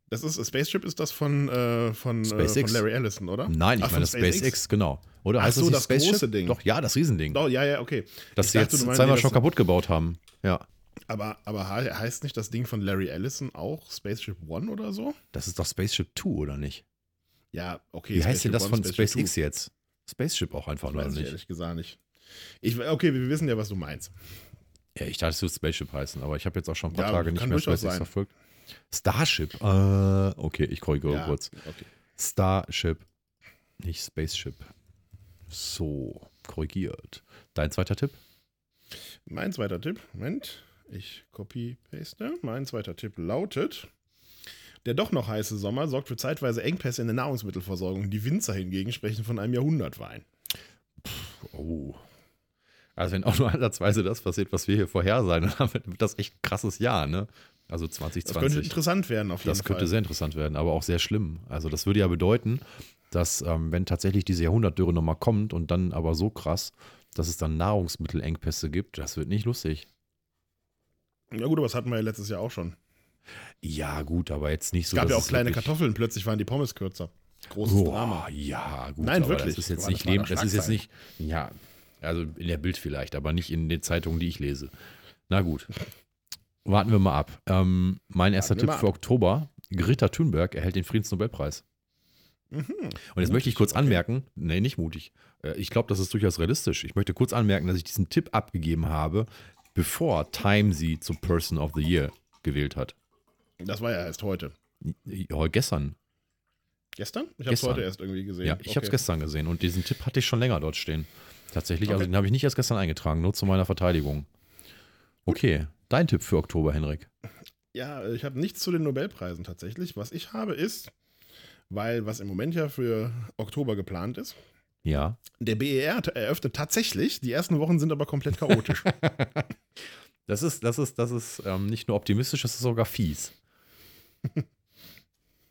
Das ist, Spaceship ist das von, äh, von, äh, von Larry Ellison, oder? Nein, ich Ach, meine das SpaceX, SpaceX, genau. Oder heißt Ach so, das, das Spaceship? große Ding. Doch, ja, das Riesending. Doch, ja, ja, okay. Das sie jetzt zweimal schon kaputt gebaut haben. Ja. Aber, aber heißt nicht das Ding von Larry Ellison auch Spaceship One oder so? Das ist doch Spaceship Two, oder nicht? Ja, okay. Wie heißt denn das One, von SpaceX Two. jetzt? Spaceship auch einfach, oder nicht? ehrlich gesagt nicht. Ich, okay, wir wissen ja, was du meinst. Ja, ich dachte, es würde Spaceship heißen, aber ich habe jetzt auch schon ein paar ja, Tage nicht mehr SpaceX sein. verfolgt. Starship. Äh, okay, ich korrigiere ja, kurz. Okay. Starship, nicht Spaceship. So, korrigiert. Dein zweiter Tipp? Mein zweiter Tipp, Moment, ich copy-paste. Mein zweiter Tipp lautet: Der doch noch heiße Sommer sorgt für zeitweise Engpässe in der Nahrungsmittelversorgung. Die Winzer hingegen sprechen von einem Jahrhundertwein. Oh. Also wenn auch nur ansatzweise das passiert, was wir hier vorhersagen, dann haben wird das echt ein krasses Jahr, ne? Also 2020. Das könnte interessant werden auf jeden Das könnte Fall. sehr interessant werden, aber auch sehr schlimm. Also das würde ja bedeuten, dass ähm, wenn tatsächlich diese Jahrhundertdürre nochmal kommt und dann aber so krass, dass es dann Nahrungsmittelengpässe gibt, das wird nicht lustig. Ja gut, aber das hatten wir ja letztes Jahr auch schon. Ja gut, aber jetzt nicht so. Es gab ja auch kleine Kartoffeln, plötzlich waren die Pommes kürzer. Großes oh, Drama. Ja, gut. Nein, wirklich. Das ist jetzt nicht Leben, das ist jetzt nicht, ja, also in der Bild vielleicht, aber nicht in den Zeitungen, die ich lese. Na gut. Warten wir mal ab. Ähm, mein erster Tipp für Oktober: Greta Thunberg erhält den Friedensnobelpreis. Mhm. Und jetzt mutig, möchte ich kurz okay. anmerken, nee, nicht mutig. Äh, ich glaube, das ist durchaus realistisch. Ich möchte kurz anmerken, dass ich diesen Tipp abgegeben habe, bevor Time sie zum Person of the Year gewählt hat. Das war ja erst heute. Heute gestern. Gestern? Ich habe es heute erst irgendwie gesehen. Ja, ich okay. habe es gestern gesehen und diesen Tipp hatte ich schon länger dort stehen. Tatsächlich, also okay. also den habe ich nicht erst gestern eingetragen, nur zu meiner Verteidigung. Okay, dein Tipp für Oktober, Henrik. Ja, ich habe nichts zu den Nobelpreisen tatsächlich. Was ich habe ist, weil was im Moment ja für Oktober geplant ist. Ja. Der BER eröffnet tatsächlich, die ersten Wochen sind aber komplett chaotisch. [LAUGHS] Das ist, das ist, das ist ähm, nicht nur optimistisch, das ist sogar fies. [LAUGHS]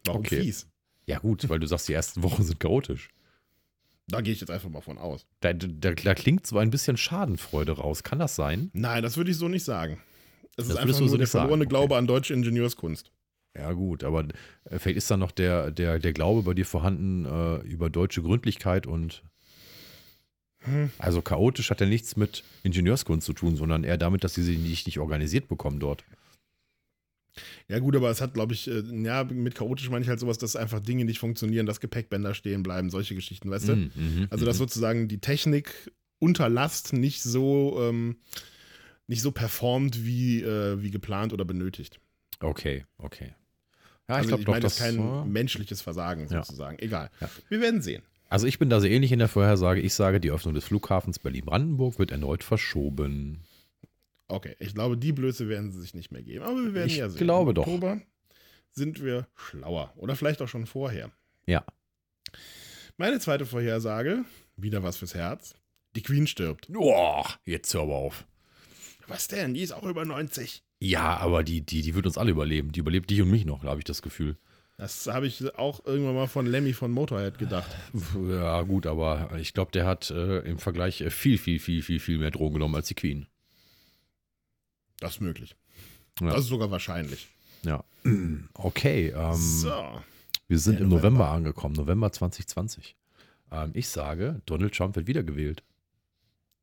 Warum Okay. fies? Ja, gut, weil du sagst, die ersten Wochen sind chaotisch. Da gehe ich jetzt einfach mal von aus. Da, da, da klingt so ein bisschen Schadenfreude raus. Kann das sein? Nein, das würde ich so nicht sagen. Es Das ist einfach nur so der verlorene okay. Glaube an deutsche Ingenieurskunst. Ja, gut, aber äh, vielleicht ist da noch der, der, der Glaube bei dir vorhanden äh, über deutsche Gründlichkeit und. Hm. Also chaotisch hat ja nichts mit Ingenieurskunst zu tun, sondern eher damit, dass sie sich nicht, nicht organisiert bekommen dort. Ja, gut, aber es hat, glaube ich, äh, ja, mit chaotisch meine ich halt sowas, dass einfach Dinge nicht funktionieren, dass Gepäckbänder stehen bleiben, solche Geschichten, weißt du? Mhm, mhm, Also, dass mhm. sozusagen die Technik unter Last nicht so, ähm, nicht so performt wie, äh, wie geplant oder benötigt. Okay, okay. Ja, also, ich glaube ich doch, meine, das ist kein äh, menschliches Versagen Ja. sozusagen. Egal. Ja. Wir werden sehen. Also ich bin da sehr ähnlich in der Vorhersage. Ich sage, die Öffnung des Flughafens Berlin-Brandenburg wird erneut verschoben. Okay, ich glaube, die Blöße werden sie sich nicht mehr geben. Aber wir werden Ich ja sehen. glaube Im doch. Oktober sind wir schlauer. Oder vielleicht auch schon vorher. Ja. Meine zweite Vorhersage, wieder was fürs Herz. Die Queen stirbt. Boah, jetzt hör aber auf. Was denn? Die ist auch über 90. Ja, aber die, die, die wird uns alle überleben. Die überlebt dich und mich noch, habe ich das Gefühl. Das habe ich auch irgendwann mal von Lemmy von Motorhead gedacht. Ja, gut, aber ich glaube, der hat äh, im Vergleich äh, viel, viel, viel, viel, viel mehr Drogen genommen als die Queen. Das ist möglich. Ja. Das ist sogar wahrscheinlich. Ja. [CLEARS THROAT] Okay, ähm, so. wir sind der im November. November. angekommen, November 2020. Ähm, ich sage, Donald Trump wird wiedergewählt.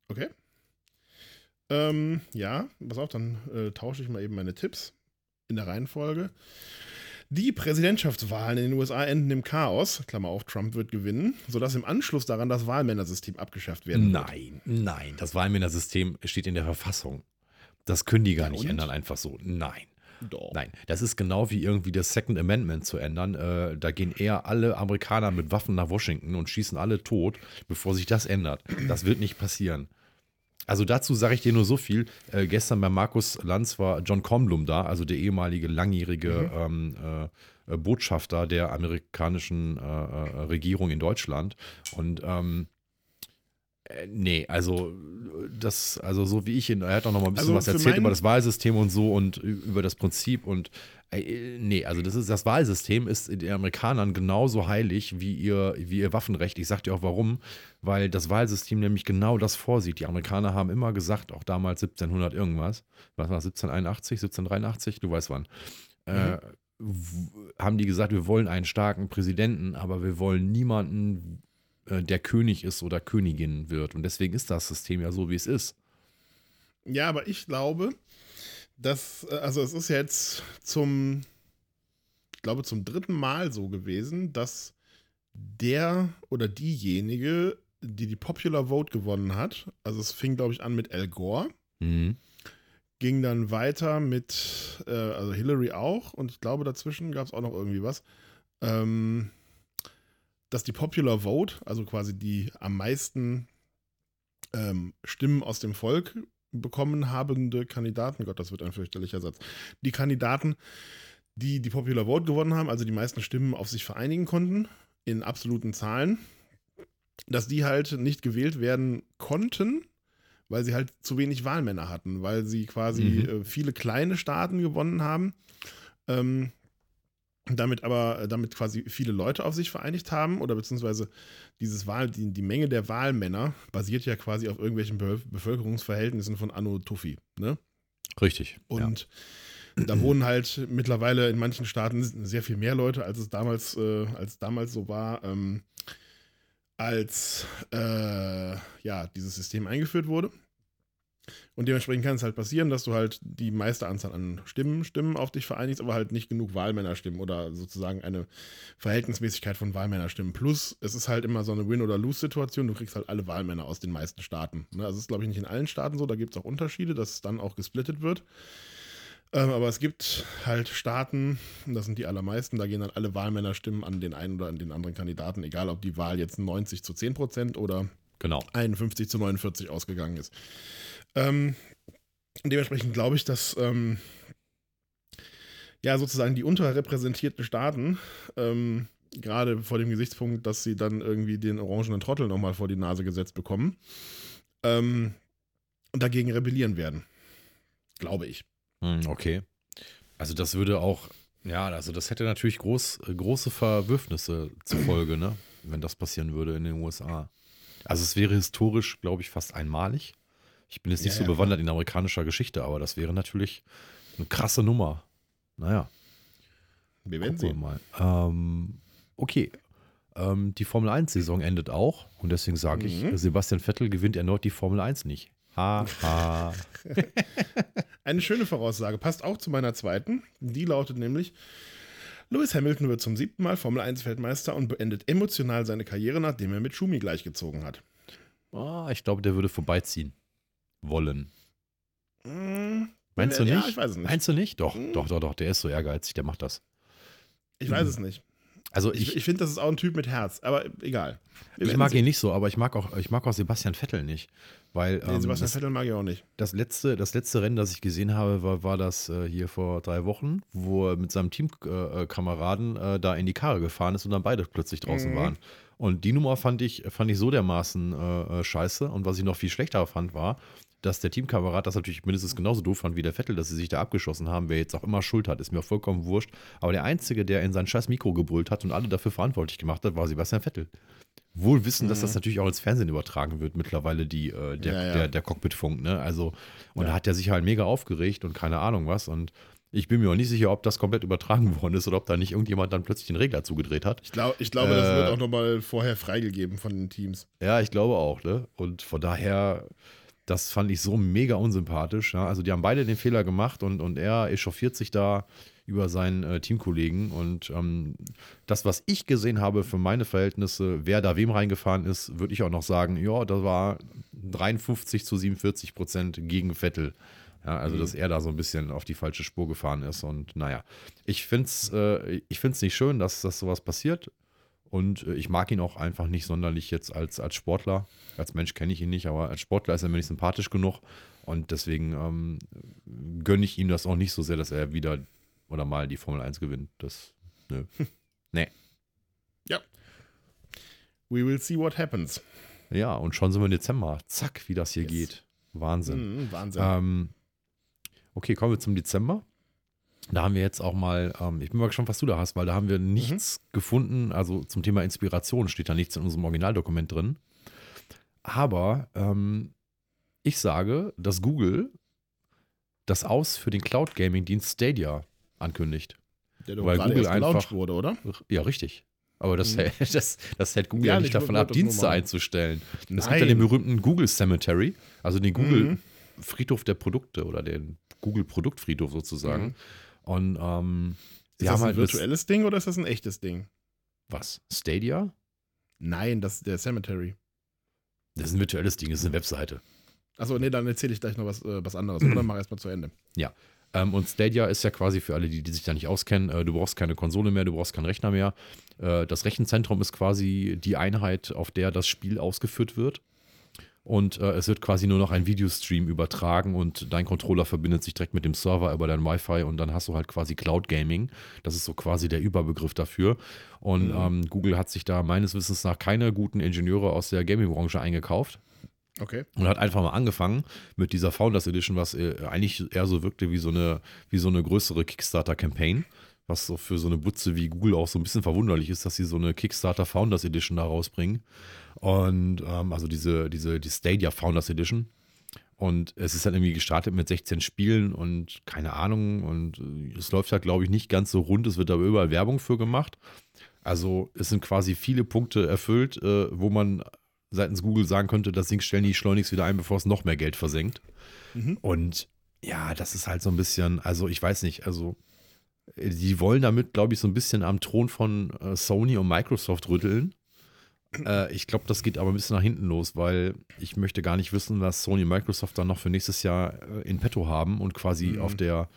Okay. Ähm, ja, pass auf, dann äh, tausche ich mal eben meine Tipps in der Reihenfolge. Die Präsidentschaftswahlen in den USA enden im Chaos, Klammer auf, Trump wird gewinnen, sodass im Anschluss daran das Wahlmännersystem abgeschafft werden wird. Nein, nein, das Wahlmännersystem steht in der Verfassung. Das können die gar nicht und? ändern, einfach so. Nein. Doch. Nein, das ist genau wie irgendwie das Second Amendment zu ändern. Äh, da gehen eher alle Amerikaner mit Waffen nach Washington und schießen alle tot, bevor sich das ändert. Das wird nicht passieren. Also dazu sage ich dir nur so viel. Äh, gestern bei Markus Lanz war John Comblum da, also der ehemalige langjährige ähm, äh, äh, Botschafter der amerikanischen äh, äh, Regierung in Deutschland. Und ähm, äh, nee, also das, also so wie ich ihn, er hat auch noch mal ein bisschen Also was erzählt über das Wahlsystem und so und über das Prinzip und äh, nee, also das ist das Wahlsystem ist den Amerikanern genauso heilig wie ihr wie ihr Waffenrecht. Ich sag dir auch warum, weil das Wahlsystem nämlich genau das vorsieht. Die Amerikaner haben immer gesagt, auch damals 1700 irgendwas, was war das, 1781, 1783, du weißt wann. Äh, w- haben die gesagt, wir wollen einen starken Präsidenten, aber wir wollen niemanden, äh, der König ist oder Königin wird. Und deswegen ist das System ja so, wie es ist. Ja, aber ich glaube, dass, äh, also es ist jetzt zum, ich glaube, zum dritten Mal so gewesen, dass der oder diejenige, die die Popular Vote gewonnen hat, also es fing, glaube ich, an mit Al Gore, Mhm. ging dann weiter mit, äh, also Hillary auch und ich glaube, dazwischen gab es auch noch irgendwie was, ähm, dass die Popular Vote, also quasi die am meisten ähm, Stimmen aus dem Volk bekommen habende Kandidaten, Gott, das wird ein fürchterlicher Satz, die Kandidaten, die die Popular Vote gewonnen haben, also die meisten Stimmen auf sich vereinigen konnten, in absoluten Zahlen, dass die halt nicht gewählt werden konnten, weil sie halt zu wenig Wahlmänner hatten, weil sie quasi Mhm. äh, viele kleine Staaten gewonnen haben, ähm, damit aber äh, damit quasi viele Leute auf sich vereinigt haben oder beziehungsweise dieses Wahl, die, die Menge der Wahlmänner basiert ja quasi auf irgendwelchen Be Bevölkerungsverhältnissen von Anno Tuffy, ne? Richtig. Und da wohnen halt mittlerweile in manchen Staaten sehr viel mehr Leute, als es damals, äh, als damals so war, ähm, als äh, ja, dieses System eingeführt wurde. Und dementsprechend kann es halt passieren, dass du halt die meiste Anzahl an Stimmen, Stimmen auf dich vereinigst, aber halt nicht genug Wahlmännerstimmen oder sozusagen eine Verhältnismäßigkeit von Wahlmännerstimmen. Plus, es ist halt immer so eine Win- oder Lose-Situation. Du kriegst halt alle Wahlmänner aus den meisten Staaten. Ne? Also, das ist, glaube ich, nicht in allen Staaten so. Da gibt es auch Unterschiede, dass es dann auch gesplittet wird. Ähm, aber es gibt halt Staaten, und das sind die allermeisten, da gehen dann alle Wahlmännerstimmen an den einen oder an den anderen Kandidaten, egal ob die Wahl jetzt 90 zu 10 Prozent oder Genau. 51 zu 49 ausgegangen ist. Ähm, dementsprechend glaube ich, dass ähm, ja sozusagen die unterrepräsentierten Staaten, ähm, gerade vor dem Gesichtspunkt, dass sie dann irgendwie den orangenen Trottel nochmal vor die Nase gesetzt bekommen, ähm, dagegen rebellieren werden. Glaube ich. Hm, okay. Also das würde auch, ja, also das hätte natürlich groß, große Verwürfnisse zur Folge, ne? Wenn das passieren würde in den USA. Also es wäre historisch, glaube ich, fast einmalig. Ich bin jetzt nicht Ja, so ja, bewandert in amerikanischer Geschichte, aber das wäre natürlich eine krasse Nummer. Naja, Wir werden sehen. mal. Ähm, okay. Ähm, die Formel 1-Saison endet auch und deswegen sage ich, Mhm. Sebastian Vettel gewinnt erneut die Formel 1 nicht. Ha, ha. [LAUGHS] Eine schöne Voraussage passt auch zu meiner zweiten. Die lautet nämlich: Lewis Hamilton wird zum siebten Mal Formel 1 Weltmeister und beendet emotional seine Karriere, nachdem er mit Schumi gleichgezogen hat. Ah, ich glaube, der würde vorbeiziehen wollen. Hm, Meinst du ja, nicht? ich weiß es nicht. Meinst du nicht? Doch, Hm. doch, doch, doch. Der ist so ehrgeizig, der macht das. Ich weiß es nicht. Also Ich, ich, ich finde, das ist auch ein Typ mit Herz, aber egal. Wir ich mag ihn nicht so, aber ich mag auch, ich mag auch Sebastian Vettel nicht. Weil Nee, ähm, Sebastian das, Vettel mag ich auch nicht. das, letzte, das letzte Rennen, das ich gesehen habe, war, war das äh, hier vor drei Wochen, wo er mit seinem Teamkameraden äh, da in die Karre gefahren ist und dann beide plötzlich draußen Mhm. waren. Und die Nummer fand ich, fand ich so dermaßen äh, äh, scheiße. Und was ich noch viel schlechter fand, war, dass der Teamkamerad das natürlich mindestens genauso doof fand wie der Vettel, dass sie sich da abgeschossen haben. Wer jetzt auch immer Schuld hat, ist mir vollkommen wurscht. Aber der Einzige, der in sein scheiß Mikro gebrüllt hat und alle dafür verantwortlich gemacht hat, war Sebastian Vettel. Wohl wissen, dass Mhm. das natürlich auch ins Fernsehen übertragen wird, mittlerweile die, äh, der, Ja, ja. der, der Cockpitfunk, ne? Also, und Ja. da hat er sich halt mega aufgeregt und keine Ahnung was. Und ich bin mir auch nicht sicher, ob das komplett übertragen [LAUGHS] worden ist oder ob da nicht irgendjemand dann plötzlich den Regler zugedreht hat. Ich, glaub, ich glaube, das Äh, wird auch nochmal vorher freigegeben von den Teams. Ja, ich glaube auch, ne? Und von daher, das fand ich so mega unsympathisch. Ja? Also die haben beide den Fehler gemacht und, und er echauffiert sich da über seinen äh, Teamkollegen. Und ähm, das, was ich gesehen habe für meine Verhältnisse, wer da wem reingefahren ist, würde ich auch noch sagen, ja, das war 53 zu 47 Prozent gegen Vettel. Ja, also, Mhm. dass er da so ein bisschen auf die falsche Spur gefahren ist. Und naja, ich finde es äh, ich find's nicht schön, dass, dass sowas passiert. Und äh, ich mag ihn auch einfach nicht sonderlich jetzt als, als Sportler. Als Mensch kenne ich ihn nicht, aber als Sportler ist er mir nicht sympathisch genug. Und deswegen ähm, gönne ich ihm das auch nicht so sehr, dass er wieder oder mal die Formel 1 gewinnt. Das, nö. [LAUGHS] We will see what happens. Ja, und schon sind wir im Dezember. Zack, wie das hier Yes. geht. Wahnsinn. Mhm, Wahnsinn. Ähm, okay, kommen wir zum Dezember. Da haben wir jetzt auch mal, ähm, ich bin mal gespannt, was du da hast, weil da haben wir nichts gefunden. Also zum Thema Inspiration steht da nichts in unserem Originaldokument drin. Aber ähm, ich sage, dass Google das Aus für den Cloud Gaming Dienst Stadia ankündigt. Der doch weil Google einfach- wurde, oder? Ja, richtig. Aber das, Mhm. hält, [LAUGHS] das, das hält Google Ja, ja, nicht ich davon ab, Dienste einzustellen. Es gibt ja den berühmten Google Cemetery, also den Google Mhm. Friedhof der Produkte oder den Google Produktfriedhof sozusagen. Mhm. Und ähm, Ist das ein halt virtuelles Ding oder ist das ein echtes Ding? was? Stadia? Nein, das ist der Cemetery. Das ist ein virtuelles Ding, das ist eine Webseite. Achso, nee, dann erzähle ich gleich noch was, äh, was anderes. Oder [CLEARS THROAT] mach erstmal zu Ende. Ähm, und Stadia ist ja quasi für alle, die, die sich da nicht auskennen, äh, du brauchst keine Konsole mehr, du brauchst keinen Rechner mehr. Äh, das Rechenzentrum ist quasi die Einheit, auf der das Spiel ausgeführt wird. Und äh, es wird quasi nur noch ein Videostream übertragen und dein Controller verbindet sich direkt mit dem Server über dein Wi-Fi und dann hast du halt quasi Cloud Gaming. Das ist so quasi der Überbegriff dafür. Und Mhm. ähm, Google hat sich da meines Wissens nach keine guten Ingenieure aus der Gaming-Branche eingekauft Okay. und hat einfach mal angefangen mit dieser Founders Edition, was äh, eigentlich eher so wirkte wie so eine, wie so eine größere Kickstarter-Campaign. Was so für so eine Butze wie Google auch so ein bisschen verwunderlich ist, dass sie so eine Kickstarter Founders Edition da rausbringen. Und ähm, also diese, diese, die Stadia Founders Edition. Und es ist dann irgendwie gestartet mit 16 Spielen und keine Ahnung. Und äh, es läuft halt, glaube ich, nicht ganz so rund. Es wird aber überall Werbung für gemacht. Also es sind quasi viele Punkte erfüllt, äh, wo man seitens Google sagen könnte, das Ding stellen die schleunigst wieder ein, bevor es noch mehr Geld versenkt. Mhm. Und ja, das ist halt so ein bisschen, also ich weiß nicht, also äh, die wollen damit, glaube ich, so ein bisschen am Thron von äh, Sony und Microsoft rütteln. Äh, ich glaube, das geht aber ein bisschen nach hinten los, weil ich möchte gar nicht wissen, was Sony und Microsoft dann noch für nächstes Jahr äh, in petto haben und quasi Mhm. auf der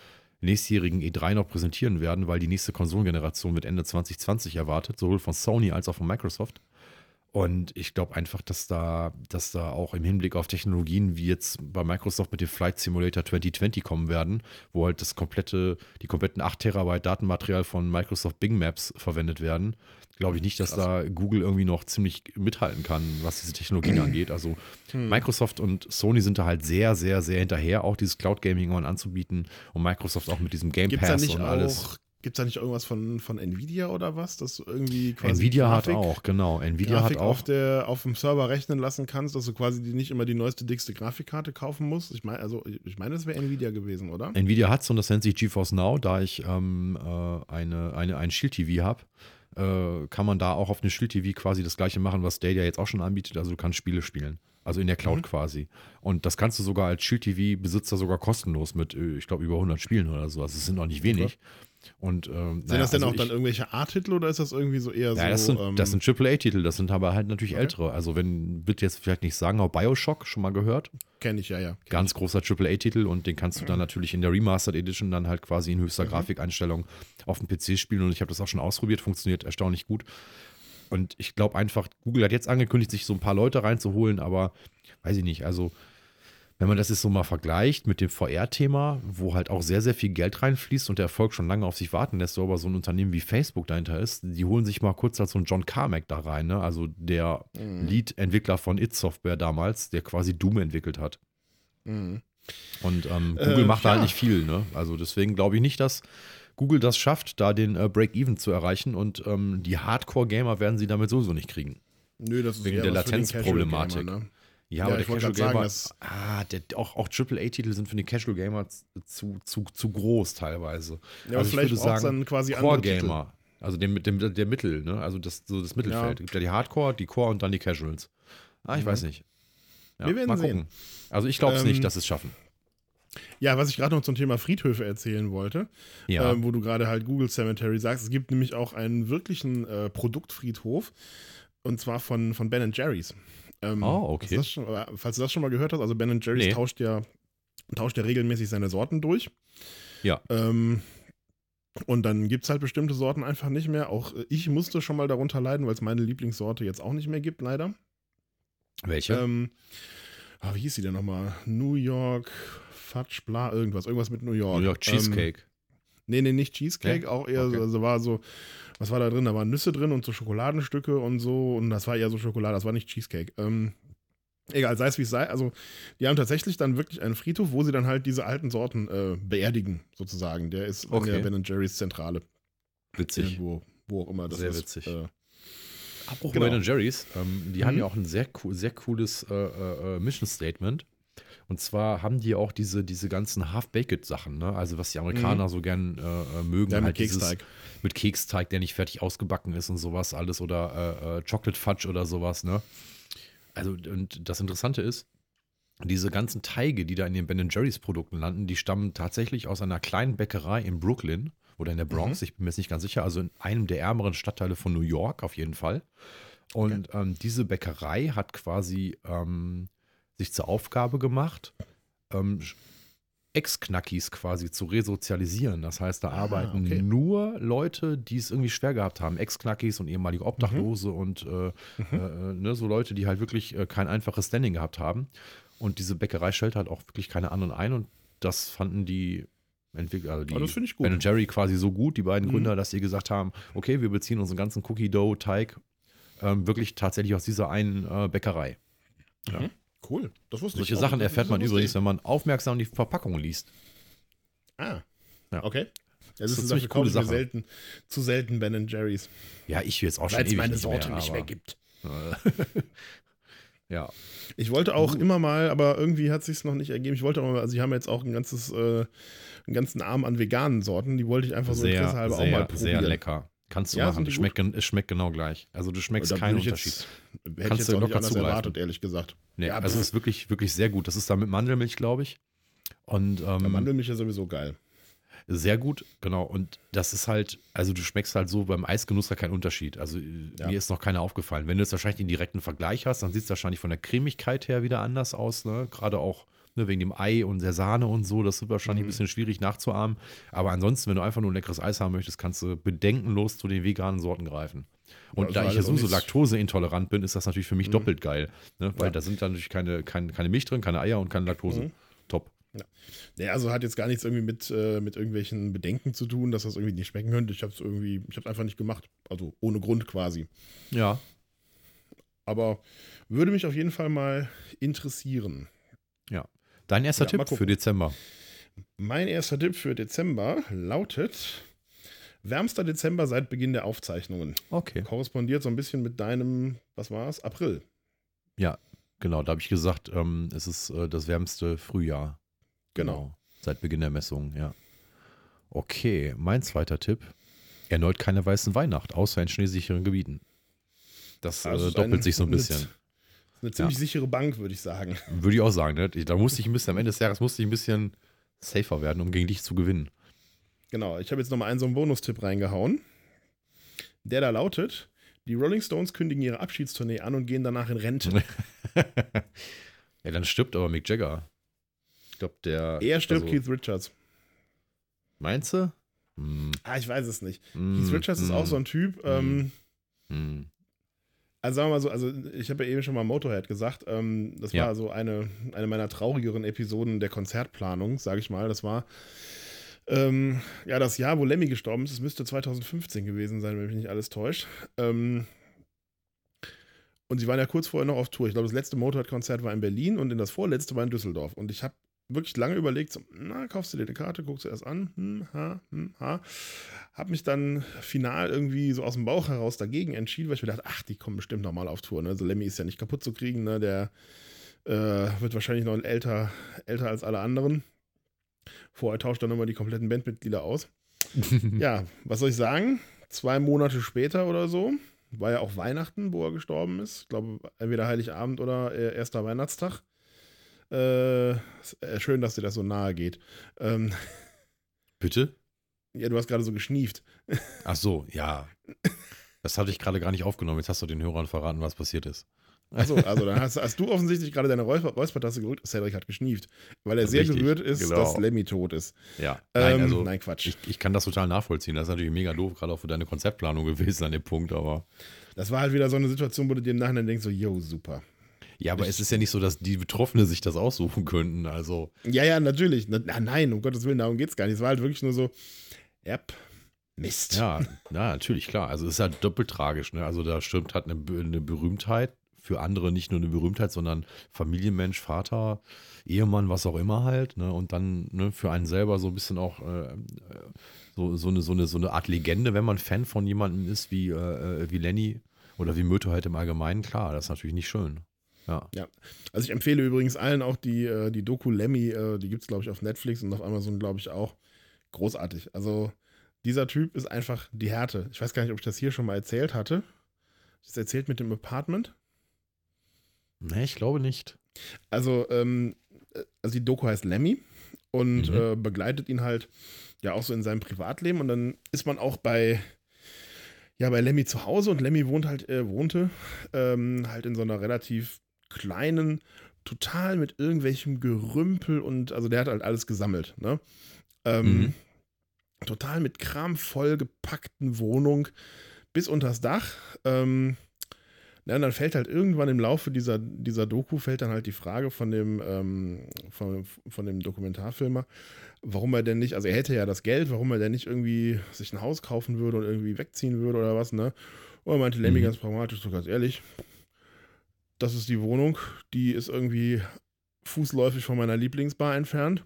nächstjährigen E3 noch präsentieren werden, weil die nächste Konsolengeneration wird Ende 2020 erwartet, sowohl von Sony als auch von Microsoft. Und ich glaube einfach, dass da, dass da auch im Hinblick auf Technologien wie jetzt bei Microsoft mit dem Flight Simulator 2020 kommen werden, wo halt das komplette, die kompletten 8 Terabyte Datenmaterial von Microsoft Bing Maps verwendet werden, glaube ich nicht, dass Krass. da Google irgendwie noch ziemlich mithalten kann, was diese Technologien [CLEARS THROAT] angeht. Also hm. Microsoft und Sony sind da halt sehr, sehr, sehr hinterher, auch dieses Cloud Gaming anzubieten und Microsoft auch mit diesem Game Gibt's Pass und alles. Gibt es da nicht irgendwas von, von Nvidia oder was? Dass du irgendwie quasi Nvidia Grafik, hat auch, genau. Nvidia Grafik hat auch. Auf, der, auf dem Server rechnen lassen kannst, dass du quasi die nicht immer die neueste, dickste Grafikkarte kaufen musst. Ich meine, also ich meine, das wäre Nvidia gewesen, oder? Nvidia hat es und das nennt sich GeForce Now, da ich ähm, äh, eine, eine, ein Shield-TV habe. Äh, kann man da auch auf dem Shield-TV quasi das gleiche machen, was Stadia jetzt auch schon anbietet. Also du kannst Spiele spielen. Also in der Cloud mhm. quasi. Und das kannst du sogar als Shield TV-Besitzer sogar kostenlos mit, äh, ich glaube, über 100 Spielen oder so. Also es sind noch nicht wenig. Okay. Und, ähm, sind naja, das denn also auch ich, dann irgendwelche A-Titel oder ist das irgendwie so eher ja, so? Das sind, ähm, das sind AAA-Titel, das sind aber halt natürlich okay. ältere. Also wenn, bitte jetzt vielleicht nicht sagen, aber Bioshock schon mal gehört. Kenne ich, ja, ja. Ganz ich. großer AAA-Titel und den kannst du dann natürlich in der Remastered Edition dann halt quasi in höchster mhm. Grafikeinstellung auf dem PC spielen und ich habe das auch schon ausprobiert, funktioniert erstaunlich gut. Und ich glaube einfach, Google hat jetzt angekündigt, sich so ein paar Leute reinzuholen, aber weiß ich nicht, also wenn man das jetzt so mal vergleicht mit dem VR-Thema, wo halt auch sehr, sehr viel Geld reinfließt und der Erfolg schon lange auf sich warten lässt, so aber so ein Unternehmen wie Facebook dahinter ist, die holen sich mal kurz als so einen John Carmack da rein, ne? also der mhm. Lead-Entwickler von It Software damals, der quasi Doom entwickelt hat. Mhm. Und ähm, Google äh, macht da halt nicht viel, ne? Also deswegen glaube ich nicht, dass Google das schafft, da den äh, Break-Even zu erreichen und ähm, die Hardcore-Gamer werden sie damit sowieso nicht kriegen. Nö, das ist wegen der Latenzproblematik. Ne? Ja, aber der Casual Gamer, sagen, ah, der, auch, auch AAA-Titel sind für den Casual Gamer zu, zu, zu groß teilweise. Ja, also vielleicht ich würde sagen, dann quasi Core Gamer, also dem, dem, der Mittel, ne? also das, so das Mittelfeld. Es gibt ja die Hardcore, die Core und dann die Casuals. Ah, ich mhm. weiß nicht. Ja, Wir werden mal gucken. Sehen. Also ich glaube es ähm, nicht, dass sie es schaffen. Ja, was ich gerade noch zum Thema Friedhöfe erzählen wollte, ja. ähm, wo du gerade halt Google Cemetery sagst, es gibt nämlich auch einen wirklichen äh, Produktfriedhof und zwar von, von Ben Jerry's. Ähm, oh, okay. Schon, falls du das schon mal gehört hast, also Ben Jerry's nee. tauscht ja tauscht ja regelmäßig seine Sorten durch. Ja. Ähm, und dann gibt es halt bestimmte Sorten einfach nicht mehr. Auch ich musste schon mal darunter leiden, weil es meine Lieblingssorte jetzt auch nicht mehr gibt, leider. Welche? Ähm, oh, wie hieß sie denn nochmal? New York, Fudge, bla, irgendwas. Irgendwas mit New York. New York Cheesecake. Ähm, nee, nee, nicht Cheesecake, ja? auch eher, okay. also war so was war da drin? Da waren Nüsse drin und so Schokoladenstücke und so. Und das war eher so Schokolade, das war nicht Cheesecake. Ähm, egal, sei es wie es sei. Also, die haben tatsächlich dann wirklich einen Friedhof, wo sie dann halt diese alten Sorten äh, beerdigen, sozusagen. Der ist okay. in der Ben Jerry's Zentrale. Witzig. Irgendwo, wo auch immer das Sehr ist. Sehr witzig. Äh, Apropos genau. Ben Jerry's, ähm, die mhm. haben ja auch ein sehr, sehr cooles äh, äh, äh, Mission Statement. Und zwar haben die auch diese, diese ganzen Half-Baked-Sachen, ne? Also was die Amerikaner mhm. so gern äh, äh mögen. Ja, mit halt Keksteig. Dieses, mit Keksteig, der nicht fertig ausgebacken ist und sowas alles. Oder äh, äh, Chocolate Fudge oder sowas, ne? Also, und das Interessante ist, diese ganzen Teige, die da in den Ben Jerry's Produkten landen, die stammen tatsächlich aus einer kleinen Bäckerei in Brooklyn oder in der Bronx, mhm. ich bin mir jetzt nicht ganz sicher, also in einem der ärmeren Stadtteile von New York auf jeden Fall. Und okay. ähm, diese Bäckerei hat quasi ähm, sich zur Aufgabe gemacht, ähm, Ex-Knackis quasi zu resozialisieren. Das heißt, da ah, arbeiten okay. nur Leute, die es irgendwie schwer gehabt haben. Ex-Knackis und ehemalige Obdachlose mhm. und äh, mhm. äh, ne, so Leute, die halt wirklich äh, kein einfaches Standing gehabt haben. Und diese Bäckerei stellt halt auch wirklich keine anderen ein. Und das fanden die Entwickler, also die oh, Ben Jerry quasi so gut, die beiden mhm. Gründer, dass sie gesagt haben, okay, wir beziehen unseren ganzen Cookie-Dough-Teig ähm, wirklich tatsächlich aus dieser einen äh, Bäckerei. Ja. Cool. Das wusste Solche ich Sachen erfährt man übrigens, wenn man aufmerksam die Verpackung liest. Ah. Ja. Okay. Das, das ist, eine coole Sache. Selten, zu selten Ben Jerry's. Ja, ich will jetzt auch schon Weil es meine Sorte nicht mehr, nicht mehr gibt. [LAUGHS] ja. Ich wollte auch uh. immer mal, aber irgendwie hat sich noch nicht ergeben. Ich wollte auch mal, also sie haben jetzt auch ein ganzes, äh, einen ganzen Arm an veganen Sorten. Die wollte ich einfach sehr, so interessehalber sehr, auch mal probieren. Sehr lecker. Kannst du ja, machen. Es schmeckt, schmeckt genau gleich. Also du schmeckst keinen Unterschied. Jetzt, hätte Kannst du locker zugreifen. erwartet, ehrlich gesagt. Nee, ja, also es ist wirklich, wirklich sehr gut. Das ist da mit Mandelmilch, glaube ich. Und, ähm, ja, Mandelmilch ist sowieso geil. Sehr gut, genau. Und das ist halt, also du schmeckst halt so beim Eisgenuss da keinen Unterschied. Also ja. mir ist noch keiner aufgefallen. Wenn du jetzt wahrscheinlich den direkten Vergleich hast, dann sieht es wahrscheinlich von der Cremigkeit her wieder anders aus. Ne? Gerade auch ne, wegen dem Ei und der Sahne und so. Das wird wahrscheinlich mhm. ein bisschen schwierig nachzuahmen. Aber ansonsten, wenn du einfach nur ein leckeres Eis haben möchtest, kannst du bedenkenlos zu den veganen Sorten greifen. Und Ja, da also ich ja sowieso laktoseintolerant bin, ist das natürlich für mich Mhm. doppelt geil. Ne? Weil Ja. da sind dann natürlich keine, keine, keine Milch drin, keine Eier und keine Laktose. Mhm. Top. Ja, also hat jetzt gar nichts irgendwie mit, äh, mit irgendwelchen Bedenken zu tun, dass das irgendwie nicht schmecken könnte. Ich habe es irgendwie, ich habe einfach nicht gemacht. Also ohne Grund quasi. Ja. Aber würde mich auf jeden Fall mal interessieren. Dein erster Ja, Tipp für. Dezember. Mein erster Tipp für Dezember lautet: Wärmster Dezember seit Beginn der Aufzeichnungen. Okay. Korrespondiert so ein bisschen mit deinem, was war es? April. Genau, da habe ich gesagt, ähm, es ist äh, das wärmste Frühjahr. Genau. Seit Beginn der Messung, ja. Okay, mein zweiter Tipp. Erneut keine weißen Weihnacht, außer in schneesicheren Gebieten. Das Also äh, es ist doppelt sich so ein eine- bisschen. Eine ziemlich sichere Bank, würde ich sagen. Würde ich auch sagen. Ne? Da musste ich ein bisschen, am Ende des Jahres musste ich ein bisschen safer werden, um gegen dich zu gewinnen. Genau, ich habe jetzt nochmal einen so einen Bonustipp reingehauen. Der da lautet: Die Rolling Stones kündigen ihre Abschiedstournee an und gehen danach in Rente. [LAUGHS] ja, dann stirbt aber Mick Jagger. Ich glaube, der. Er stirbt also, Keith Richards. Meinst du? Hm, Ah, ich weiß es nicht. hm, Keith Richards ist hm, auch so ein Typ. Ähm, hm. also sagen wir mal so, also ich habe ja eben schon mal Motorhead gesagt. Ähm, das Ja. war so eine, eine meiner traurigeren Episoden der Konzertplanung, sage ich mal. Das war ähm, ja das Jahr, wo Lemmy gestorben ist. Es müsste 2015 gewesen sein, wenn mich nicht alles täuscht. Ähm, und sie waren ja kurz vorher noch auf Tour. Ich glaube, das letzte Motorhead-Konzert war in Berlin und in das vorletzte war in Düsseldorf. Und ich habe wirklich lange überlegt, so, na, kaufst du dir eine Karte, guckst du erst an, hm, ha, hm, ha. Hab mich dann final irgendwie so aus dem Bauch heraus dagegen entschieden, weil ich mir dachte, ach, die kommen bestimmt nochmal auf Tour. Ne? Also Lemmy ist ja nicht kaputt zu kriegen, ne? der äh, wird wahrscheinlich noch älter, älter als alle anderen. Vorher tauscht er nochmal die kompletten Bandmitglieder aus. [LAUGHS] Ja, was soll ich sagen? Zwei Monate später oder so, war ja auch Weihnachten, wo er gestorben ist. Ich glaube, entweder Heiligabend oder äh, erster Weihnachtstag. Äh, äh, schön, dass dir das so nahe geht. Ähm, [LAUGHS] Bitte? ja, du hast gerade so geschnieft. Ach so, ja. Das hatte ich gerade gar nicht aufgenommen. Jetzt hast du den Hörern verraten, was passiert ist. Achso, also dann hast, hast du offensichtlich gerade deine Räusper Räuspertaste gedrückt. Cedric hat geschnieft, weil er sehr Richtig, gerührt ist, genau. dass Lemmy tot ist. Ja. Nein, Ähm, also nein, Quatsch. ich, ich kann das total nachvollziehen. Das ist natürlich mega doof, gerade auch für deine Konzeptplanung gewesen an dem Punkt, aber. Das war halt wieder so eine Situation, wo du dir im Nachhinein denkst, so, yo, super. Ja, aber es ist ja nicht so, dass die Betroffenen sich das aussuchen könnten. Also, Ja, ja, natürlich. Na, nein, um Gottes Willen, darum geht's gar nicht. Es war halt wirklich nur so, yep, Mist. ja, na, natürlich, klar. Also, es ist halt doppelt tragisch. Ne? Also, da stimmt halt eine, eine Berühmtheit. Für andere nicht nur eine Berühmtheit, sondern Familienmensch, Vater, Ehemann, was auch immer halt. Ne? Und dann ne, für einen selber so ein bisschen auch äh, so, so, eine, so, eine, so eine Art Legende, wenn man Fan von jemandem ist wie, äh, äh, wie Lenny oder wie Möto halt im Allgemeinen. Klar, das ist natürlich nicht schön. Ja. Also ich empfehle übrigens allen auch die, äh, die Doku Lemmy, äh, die gibt's glaube ich auf Netflix und auf Amazon glaube ich auch. Großartig. Also dieser Typ ist einfach die Härte. Ich weiß gar nicht, ob ich das hier schon mal erzählt hatte. Das erzählt mit dem Apartment. Nee, ich glaube nicht. Also, ähm, äh, also die Doku heißt Lemmy und Mhm. äh, begleitet ihn halt ja auch so in seinem Privatleben und dann ist man auch bei ja bei Lemmy zu Hause und Lemmy wohnt halt äh, wohnte ähm, halt in so einer relativ kleinen total mit irgendwelchem Gerümpel und also der hat halt alles gesammelt ne ähm, Mhm. total mit Kram vollgepackten Wohnung bis unters Dach ähm, ja, und dann fällt halt irgendwann im Laufe dieser, dieser Doku fällt dann halt die Frage von dem, ähm, von, von dem Dokumentarfilmer, warum er denn nicht, also er hätte ja das Geld, warum er denn nicht irgendwie sich ein Haus kaufen würde und irgendwie wegziehen würde oder was, ne? Und er meinte Lemmy Mhm. ganz pragmatisch, so ganz ehrlich, das ist die Wohnung, die ist irgendwie fußläufig von meiner Lieblingsbar entfernt.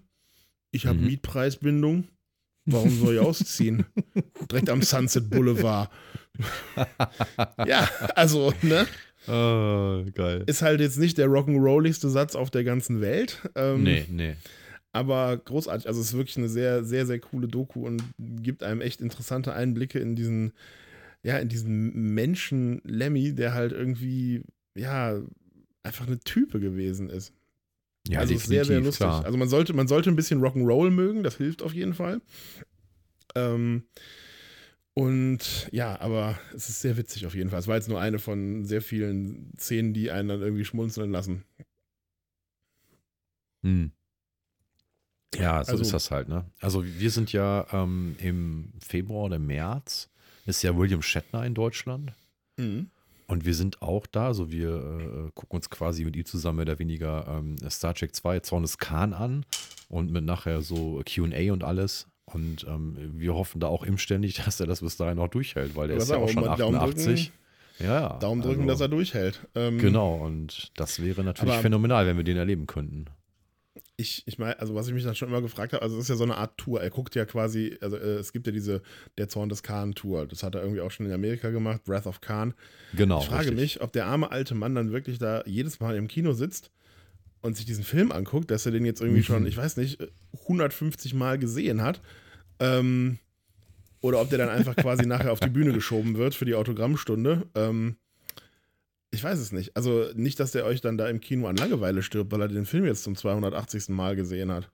Ich habe Mhm. Mietpreisbindung. Warum soll ich ausziehen? [LAUGHS] Direkt am Sunset Boulevard. [LAUGHS] ja, also, ne? Ah, geil. Ist halt jetzt nicht der rock'n'rolligste Satz auf der ganzen Welt. Ähm, nee, nee. Aber großartig. Also, es ist wirklich eine sehr, sehr, sehr coole Doku und gibt einem echt interessante Einblicke in diesen, ja, in diesen Menschen Lemmy, der halt irgendwie, ja, einfach eine Type gewesen ist. Ja, also, sehr, sehr lustig. klar. Also, man sollte, man sollte ein bisschen Rock'n'Roll mögen, das hilft auf jeden Fall. Ähm, und ja, aber es ist sehr witzig auf jeden Fall. Es war jetzt nur eine von sehr vielen Szenen, die einen dann irgendwie schmunzeln lassen. Hm. Ja, so Also- ist das halt, ne? Also wir sind ja ähm, im Februar oder März, ist ja William Shatner in Deutschland. Mhm. Und wir sind auch da, also wir äh, gucken uns quasi mit ihm zusammen mehr oder weniger ähm, Star Trek 2 Zorn des Khan an und mit nachher so QA und alles. Und ähm, wir hoffen da auch imständig, [LAUGHS] dass er das bis dahin noch durchhält, weil Aber ist ja auch schon mal Daumen 88. Ja. Daumen drücken, also, dass er durchhält. Ähm, Genau, und das wäre natürlich phänomenal, wenn wir den erleben könnten. Ich, ich meine, also was ich mich dann schon immer gefragt habe, also es ist ja so eine Art Tour. Er guckt ja quasi, also äh, es gibt ja diese Der Zorn des Khan Tour. Das hat er irgendwie auch schon in Amerika gemacht, Breath of Khan. Genau. ich frage richtig. mich, ob der arme alte Mann dann wirklich da jedes Mal im Kino sitzt und sich diesen Film anguckt, dass er den jetzt irgendwie Mhm. schon, ich weiß nicht, 150 Mal gesehen hat. Ähm, oder ob der dann einfach [LAUGHS] quasi nachher auf die Bühne geschoben wird für die Autogrammstunde. Ähm, ich weiß es nicht. Also nicht, dass der euch dann da im Kino an Langeweile stirbt, weil er den Film jetzt zum 280. Mal gesehen hat.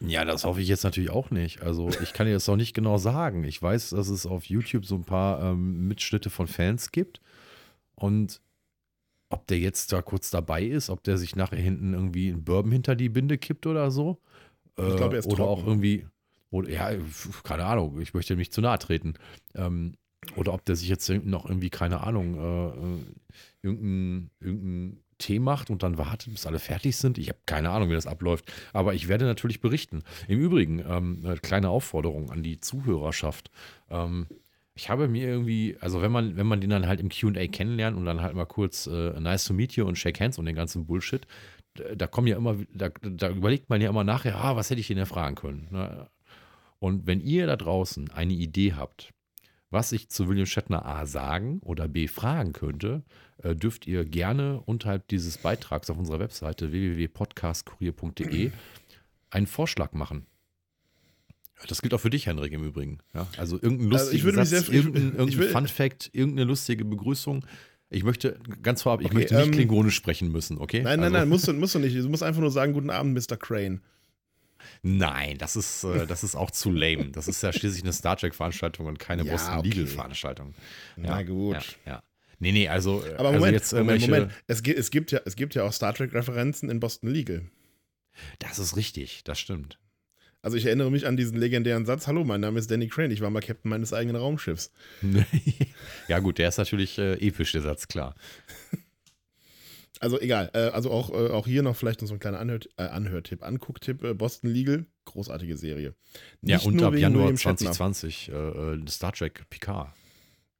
Ja, das hoffe ich jetzt natürlich auch nicht. Also ich kann dir das auch nicht genau sagen. Ich weiß, dass es auf YouTube so ein paar ähm, Mitschnitte von Fans gibt. Und ob der jetzt da kurz dabei ist, ob der sich nachher hinten irgendwie einen Bourbon hinter die Binde kippt oder so. Ich glaub, er ist Oder trocken. auch irgendwie, oder, ja, keine Ahnung, ich möchte nicht zu nahe treten. Ähm, oder ob der sich jetzt noch irgendwie, keine Ahnung, äh, äh, irgendein, irgendein Tee macht und dann wartet, bis alle fertig sind. Ich habe keine Ahnung, wie das abläuft. Aber ich werde natürlich berichten. Im Übrigen, ähm, eine kleine Aufforderung an die Zuhörerschaft. Ähm, ich habe mir irgendwie, also wenn man, wenn man den dann halt im QA kennenlernt und dann halt mal kurz äh, nice to meet you und shake hands und den ganzen Bullshit, da, da kommen ja immer, da, da überlegt man ja immer nachher, ah, was hätte ich denn erfragen können? Ne? Und wenn ihr da draußen eine Idee habt, was ich zu William Shatner A sagen oder B fragen könnte, äh, dürft ihr gerne unterhalb dieses Beitrags auf unserer Webseite www.podcastkurier.de [CLEARS THROAT] einen Vorschlag machen. Das gilt auch für dich, Henrik, im Übrigen. Ja, also irgendein Also lustiger ich würde mich Satz, sehr- ich- irgendein, ich irgendein will- Fun Fact, irgendeine lustige Begrüßung. Ich möchte, ganz vorab, ich Okay, möchte nicht ähm, klingonisch sprechen müssen, okay? Nein, nein, Also- nein, musst du, [LAUGHS] musst du nicht. Du musst einfach nur sagen, guten Abend, Mr. Crane. Nein, das ist, äh, das ist auch zu lame. Das ist ja schließlich eine Star Trek-Veranstaltung und keine Ja, Boston okay. Legal-Veranstaltung. Na gut. Ja, ja. Nee, nee, also, äh, Aber also Moment, jetzt Moment, Moment. Es, gi- es, gibt ja, es gibt ja auch Star Trek-Referenzen in Boston Legal. Das ist richtig, das stimmt. Also ich erinnere mich an diesen legendären Satz, hallo, mein Name ist Danny Crane, ich war mal Captain meines eigenen Raumschiffs. [LAUGHS] ja, gut, der ist natürlich äh, episch, der Satz, klar. [LAUGHS] Also egal, äh, also auch, äh, auch hier noch vielleicht noch so ein kleiner Anhör, äh, Anhörtipp, Angucktipp, äh, Boston Legal, großartige Serie. Ja, Nicht und nur ab Januar William Shatner. 2020 äh, äh, Star Trek Picard.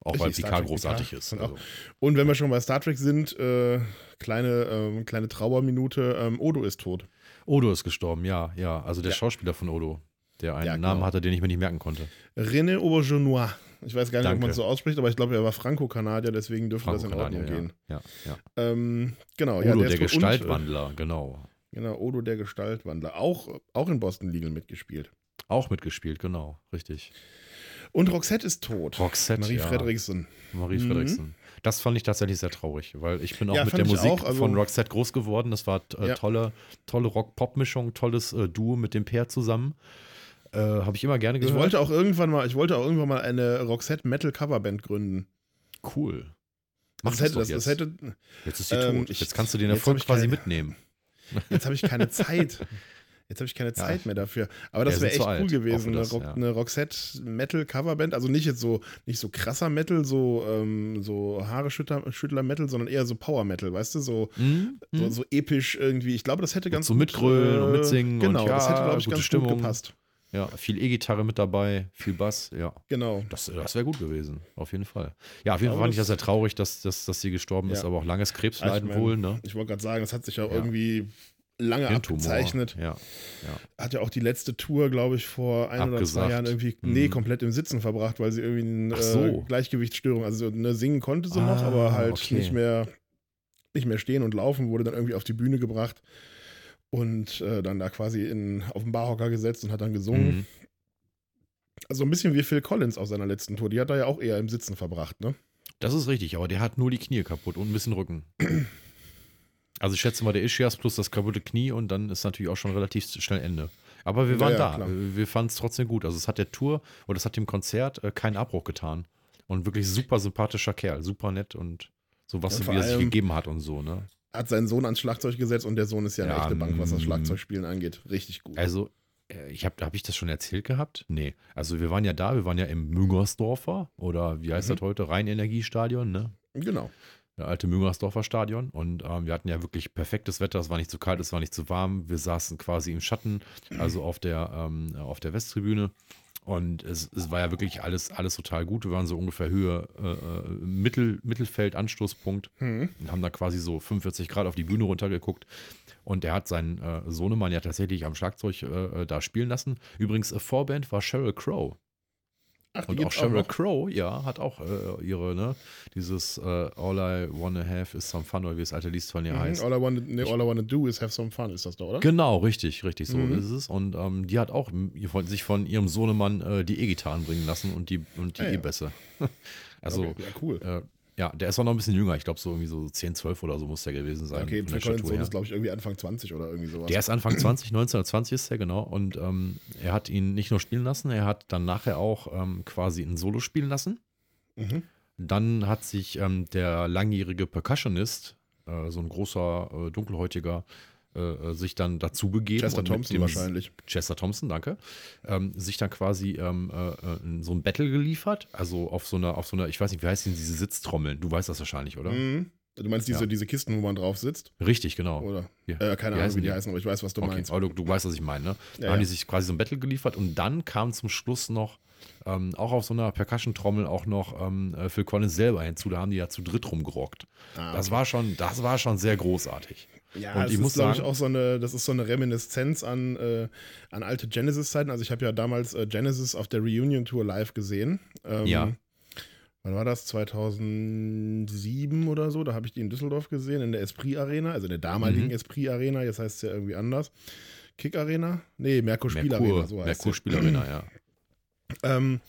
Auch Richtig, weil Star Picard Trek großartig Picard. ist. Und auch- Also. Und wenn wir schon bei Star Trek sind, kleine, ähm, kleine Trauerminute, ähm, Odo ist tot. Odo ist gestorben, ja, ja. Also der Ja. Schauspieler von Odo, der einen Ja, Namen genau. hatte, den ich mir nicht merken konnte. René Aubergenois. Ich weiß gar nicht, ob Danke. man es so ausspricht, aber ich glaube, er war Franco-Kanadier, deswegen dürfte das in Ordnung gehen. ja. ja, Ähm, genau, Odo, der, der, tot. Und, Gestaltwandler, genau. Genau, Odo, der Gestaltwandler. Auch, auch in Boston Legal mitgespielt. Auch mitgespielt, genau, richtig. Und Roxette ist tot. Roxette, Marie ja. Fredriksson. Marie Mhm. Das fand ich tatsächlich sehr traurig, weil ich bin auch Ja, mit der ich Musik auch, also- von Roxette groß geworden. Das war äh, Ja. tolle, tolle Rock-Pop-Mischung, tolles äh, Duo mit dem Pair zusammen. Äh, Habe ich immer gerne Ich gehört. wollte auch irgendwann mal, ich wollte auch irgendwann mal eine Roxette Metal Coverband gründen. cool. Mach Das das, hätte, das, jetzt. das hätte, jetzt ist sie ähm, tot. ich- Jetzt kannst du den Erfolg ich quasi keine- mitnehmen. jetzt habe ich keine [LAUGHS] Zeit. Jetzt habe ich keine Zeit ich- mehr dafür. Aber das Ja, wäre echt cool alt. gewesen. Eine, das, Rock, ja. eine Roxette Metal Coverband. Also nicht jetzt so, nicht so krasser Metal, so, ähm, so Haare-Schüttler-Metal, sondern eher so Power-Metal, weißt du? So, Mhm. so, so episch irgendwie. Ich glaube, das hätte ganz so gut, mitgrölen und mitsingen Genau, und das hätte, ja, glaube ich, ganz Stimmung. gut gepasst. Ja, viel E-Gitarre mit dabei, viel Bass, ja. Genau. Das, das wäre gut gewesen, auf jeden Fall. Ja, auf jeden Fall fand ich das sehr traurig, dass, dass, dass sie gestorben ist, Ja. aber auch langes Krebsleiden ich mein, wohl, ne? Ich wollte gerade sagen, das hat sich ja, Ja. irgendwie lange Hirntumor. abgezeichnet. Ja, Hat ja auch die letzte Tour, glaube ich, vor ein oder zwei Abgesagt. Jahren irgendwie, Mhm. nee, komplett im Sitzen verbracht, weil sie irgendwie eine Ach so. äh, Gleichgewichtsstörung, also ne, singen konnte sie noch, Ah, aber halt okay. nicht mehr nicht mehr stehen und laufen, wurde dann irgendwie auf die Bühne gebracht und äh, dann da quasi in, auf den Barhocker gesetzt und hat dann gesungen. Mhm. Also ein bisschen wie Phil Collins auf seiner letzten Tour. Die hat er ja auch eher im Sitzen verbracht, ne? Das ist richtig, aber der hat nur die Knie kaputt und ein bisschen Rücken. [CLEARS THROAT] Also ich schätze mal, der Ischias plus das kaputte Knie und dann ist natürlich auch schon relativ schnell Ende. Aber wir Ja, waren ja, da. klar. Wir fanden es trotzdem gut. Also es hat der Tour oder es hat dem Konzert äh, keinen Abbruch getan. Und wirklich super sympathischer Kerl, super nett und so was, Ja, wie er sich gegeben hat und so, ne? Hat seinen Sohn ans Schlagzeug gesetzt und der Sohn ist ja eine Ja, echte Bank, was das mm. Schlagzeugspielen angeht. Richtig gut. Also, äh, ich habe hab ich das schon erzählt gehabt? Nee. Also wir waren ja da, wir waren ja im Müngersdorfer oder wie heißt Mhm. das heute? Rheinenergiestadion, ne? Genau. Der alte Müngersdorfer Stadion. Und ähm, wir hatten ja wirklich perfektes Wetter. Es war nicht zu kalt, es war nicht zu warm. Wir saßen quasi im Schatten, also auf der, ähm, auf der Westtribüne. Und es, es war ja wirklich alles, alles total gut. Wir waren so ungefähr Höhe äh, äh Mittel, Mittelfeld, Anstoßpunkt Hm. und haben da quasi so 45 Grad auf die Bühne runtergeguckt. Und der hat seinen äh, Sohnemann ja tatsächlich am Schlagzeug äh, äh, da spielen lassen. Übrigens, äh, Vorband war Sheryl Crow. Ach, Und auch Sheryl. Crow, ja, hat auch äh, ihre, ne, dieses äh, All I Wanna Have is Some Fun, oder wie das alte Lied von ihr Mhm. heißt. All, I wanna, nee, all I wanna do is have some fun, ist das doch, oder? Genau, richtig, richtig, so Mhm. ist es. Und ähm, die hat auch von, sich von ihrem Sohnemann äh, die E-Gitarren bringen lassen und die, und die Ah, ja. E-Bässe. [LAUGHS] also, okay, ja, cool. Ja, der ist auch noch ein bisschen jünger. Ich glaube, so irgendwie so 10, 12 oder so muss der gewesen sein. okay, der Phil Collins Sohn ist, glaube ich, irgendwie Anfang 20 oder irgendwie sowas. Der ist Anfang 20, 19 oder 20 ist er, genau. Und ähm, er hat ihn nicht nur spielen lassen, er hat dann nachher auch ähm, quasi ein Solo spielen lassen. Mhm. Dann hat sich ähm, der langjährige Percussionist, äh, so ein großer, äh, dunkelhäutiger, äh, sich dann dazu begeben. Chester Thompson dem- wahrscheinlich. Chester Thompson, danke. Ähm, sich dann quasi ähm, äh, so ein Battle geliefert. Also auf so einer, auf so einer, ich weiß nicht, wie heißt denn diese Sitztrommeln? Du weißt das wahrscheinlich, oder? Mhm. Du meinst diese, Ja. diese Kisten, wo man drauf sitzt? Richtig, genau. Oder? Ja. Äh, keine Wie Ahnung, wie die die? heißen, aber ich weiß, was du Okay, meinst. aber du, du weißt, was ich meine, ne? Da Ja, haben ja. die sich quasi so ein Battle geliefert und dann kam zum Schluss noch, ähm, auch auf so einer Percussion-Trommel, auch noch ähm, äh, Phil Collins selber hinzu. Da haben die ja zu dritt rumgerockt. Ah, Das okay. war schon, das war schon sehr großartig. Ja, Und das ich ist, muss glaube ich, auch so eine, das ist so eine Reminiszenz an, äh, an alte Genesis-Zeiten. Also ich habe ja damals äh, Genesis auf der Reunion-Tour live gesehen. Ähm, Ja. Wann war das? 2007 oder so? Da habe ich die in Düsseldorf gesehen, in der Esprit Arena, also in der damaligen Mhm. Esprit Arena. Jetzt heißt es ja irgendwie anders. Kick Arena? Nee, Merkur Spiel Arena, so heißt Merkur sie. Spielarena, ja. [CLEARS THROAT] Ähm,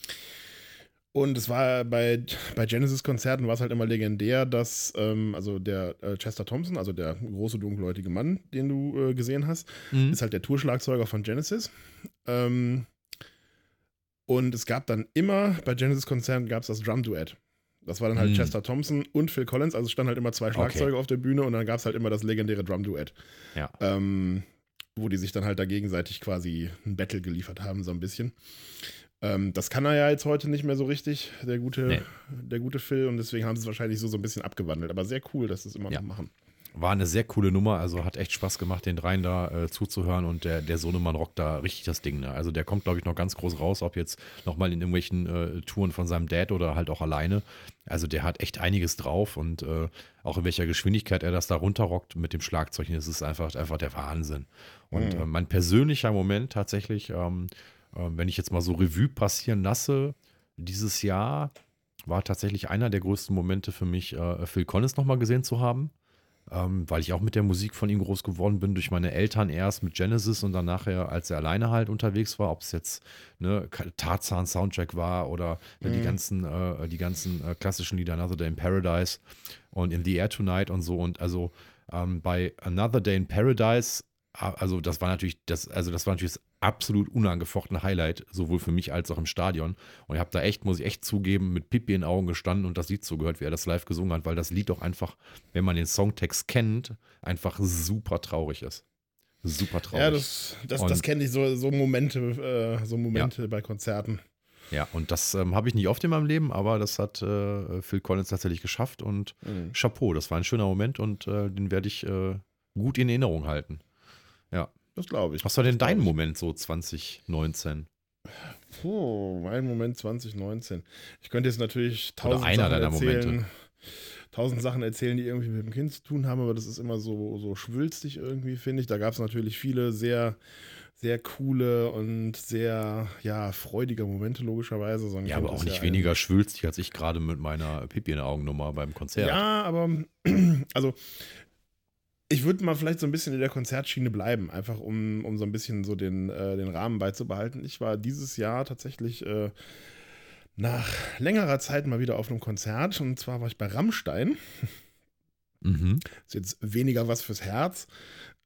und es war bei, bei Genesis-Konzerten war es halt immer legendär, dass ähm, also der äh, Chester Thompson, also der große dunkelhäutige Mann, den du äh, gesehen hast, Mhm. ist halt der Tourschlagzeuger von Genesis. Ähm, und es gab dann immer, bei Genesis-Konzerten gab es das Drum-Duett. Das war dann halt Mhm. Chester Thompson und Phil Collins, also es standen halt immer zwei Schlagzeuger auf der Bühne und dann gab es halt immer das legendäre Drum-Duett. Ja. Ähm, wo die sich dann halt da gegenseitig quasi ein Battle geliefert haben, so ein bisschen. Ähm, das kann er ja jetzt heute nicht mehr so richtig, der gute, Nee. der gute Phil, und deswegen haben sie es wahrscheinlich so, so ein bisschen abgewandelt. Aber sehr cool, dass sie es immer Ja. noch machen. War eine sehr coole Nummer, also hat echt Spaß gemacht, den dreien da äh, zuzuhören und der, der Sohnemann rockt da richtig das Ding. Ne? Also der kommt, glaube ich, noch ganz groß raus, ob jetzt nochmal in irgendwelchen äh, Touren von seinem Dad oder halt auch alleine. Also der hat echt einiges drauf und äh, auch in welcher Geschwindigkeit er das da runterrockt mit dem Schlagzeug, das ist einfach, einfach der Wahnsinn. Und Mhm. äh, mein persönlicher Moment tatsächlich, ähm, äh, wenn ich jetzt mal so Revue passieren lasse, dieses Jahr war tatsächlich einer der größten Momente für mich, äh, Phil Collins nochmal gesehen zu haben ähm, weil ich auch mit der Musik von ihm groß geworden bin, durch meine Eltern erst mit Genesis und dann nachher, als er alleine halt unterwegs war, ob es jetzt ne, Tarzan Soundtrack war oder ne, die Mhm. ganzen, äh, die ganzen äh, klassischen Lieder, Another Day in Paradise und In the Air Tonight und so und also ähm, bei Another Day in Paradise, also das war natürlich das, also das war natürlich das absolut unangefochtene Highlight, sowohl für mich als auch im Stadion. Und ich habe da echt, muss ich echt zugeben, mit Pipi in den Augen gestanden und das Lied zugehört, wie er das live gesungen hat, weil das Lied doch einfach, wenn man den Songtext kennt, einfach super traurig ist. Super traurig. Ja, das, das, das kenne ich, so, so Momente, äh, so Momente bei Konzerten. Ja, und das ähm, habe ich nicht oft in meinem Leben, aber das hat äh, Phil Collins tatsächlich geschafft und Mhm. Chapeau, das war ein schöner Moment und äh, den werde ich äh, gut in Erinnerung halten. Das glaube ich. Was war denn dein. Moment so 2019? Puh, mein Moment 2019. Ich könnte jetzt natürlich tausend einer Sachen deiner erzählen. Momente. Tausend Sachen erzählen, die irgendwie mit dem Kind zu tun haben, aber das ist immer so, so schwülstig irgendwie, finde ich. Da gab es natürlich viele sehr, sehr coole und sehr, ja, freudige Momente, logischerweise. So Ja, aber auch nicht ja weniger schwülstig als ich gerade mit meiner Pipi in Augennummer beim Konzert. Ja, aber [CLEARS THROAT] also ich würde mal vielleicht so ein bisschen in der Konzertschiene bleiben, einfach um, um so ein bisschen so den, äh, den Rahmen beizubehalten. Ich war dieses Jahr tatsächlich äh, nach längerer Zeit mal wieder auf einem Konzert und zwar war ich bei Rammstein. Mhm. Ist jetzt weniger was fürs Herz,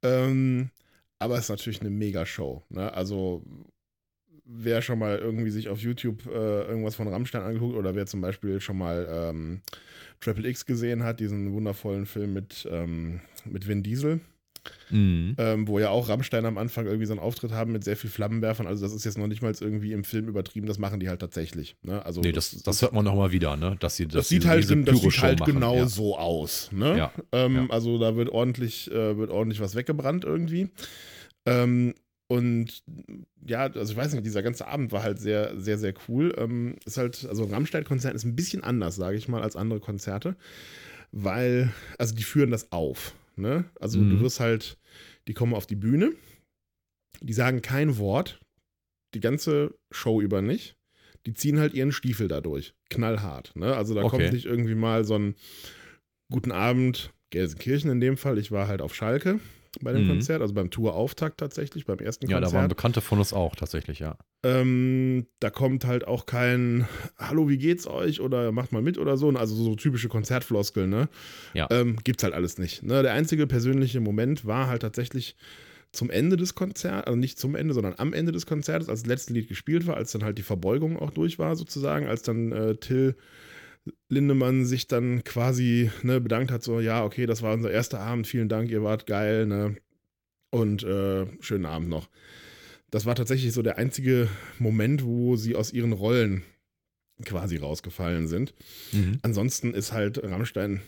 ähm, aber ist natürlich eine Mega-Show. Ne? Also wer schon mal irgendwie sich auf YouTube äh, irgendwas von Rammstein angeguckt oder wer zum Beispiel schon mal ähm, Triple X gesehen hat, diesen wundervollen Film mit, ähm, mit Vin Diesel, Mhm. ähm, wo ja auch Rammstein am Anfang irgendwie so einen Auftritt haben mit sehr viel Flammenwerfern. Also das ist jetzt noch nicht mal irgendwie im Film übertrieben, das machen die halt tatsächlich. Ne? Also Nee, das, das hört man nochmal wieder, ne? Dass sie, das dass sieht sie halt, diese das sieht halt machen, genau ja. so aus. Ne? Ja, Ähm, ja. Also da wird ordentlich, äh, wird ordentlich was weggebrannt irgendwie. Ähm, und ja, also ich weiß nicht, dieser ganze Abend war halt sehr, sehr, sehr cool. Ähm, ist halt, also ein Rammstein-Konzert ist ein bisschen anders, sage ich mal, als andere Konzerte, weil, also die führen das auf. Ne? Also Mhm. du wirst halt, die kommen auf die Bühne, die sagen kein Wort, die ganze Show über nicht. Die ziehen halt ihren Stiefel dadurch. Knallhart. Ne? Also da Okay. kommt nicht irgendwie mal so ein Guten Abend, Gelsenkirchen in dem Fall. Ich war halt auf Schalke bei dem Mhm. Konzert, also beim Tourauftakt tatsächlich, beim ersten Ja, da waren Konzert. Bekannte von uns auch tatsächlich, ja. Ähm, da kommt halt auch kein Hallo, wie geht's euch? oder macht mal mit oder so. Also so typische Konzertfloskeln, ne? Ja. Ähm, gibt's halt alles nicht. Ne? Der einzige persönliche Moment war halt tatsächlich zum Ende des Konzerts, also nicht zum Ende, sondern am Ende des Konzertes, als das letzte Lied gespielt war, als dann halt die Verbeugung auch durch war, sozusagen, als dann äh, Till Lindemann sich dann quasi ne, bedankt hat, so, ja, okay, das war unser erster Abend, vielen Dank, ihr wart geil, ne? Und äh, schönen Abend noch. Das war tatsächlich so der einzige Moment, wo sie aus ihren Rollen quasi rausgefallen sind. Mhm. Ansonsten ist halt Rammstein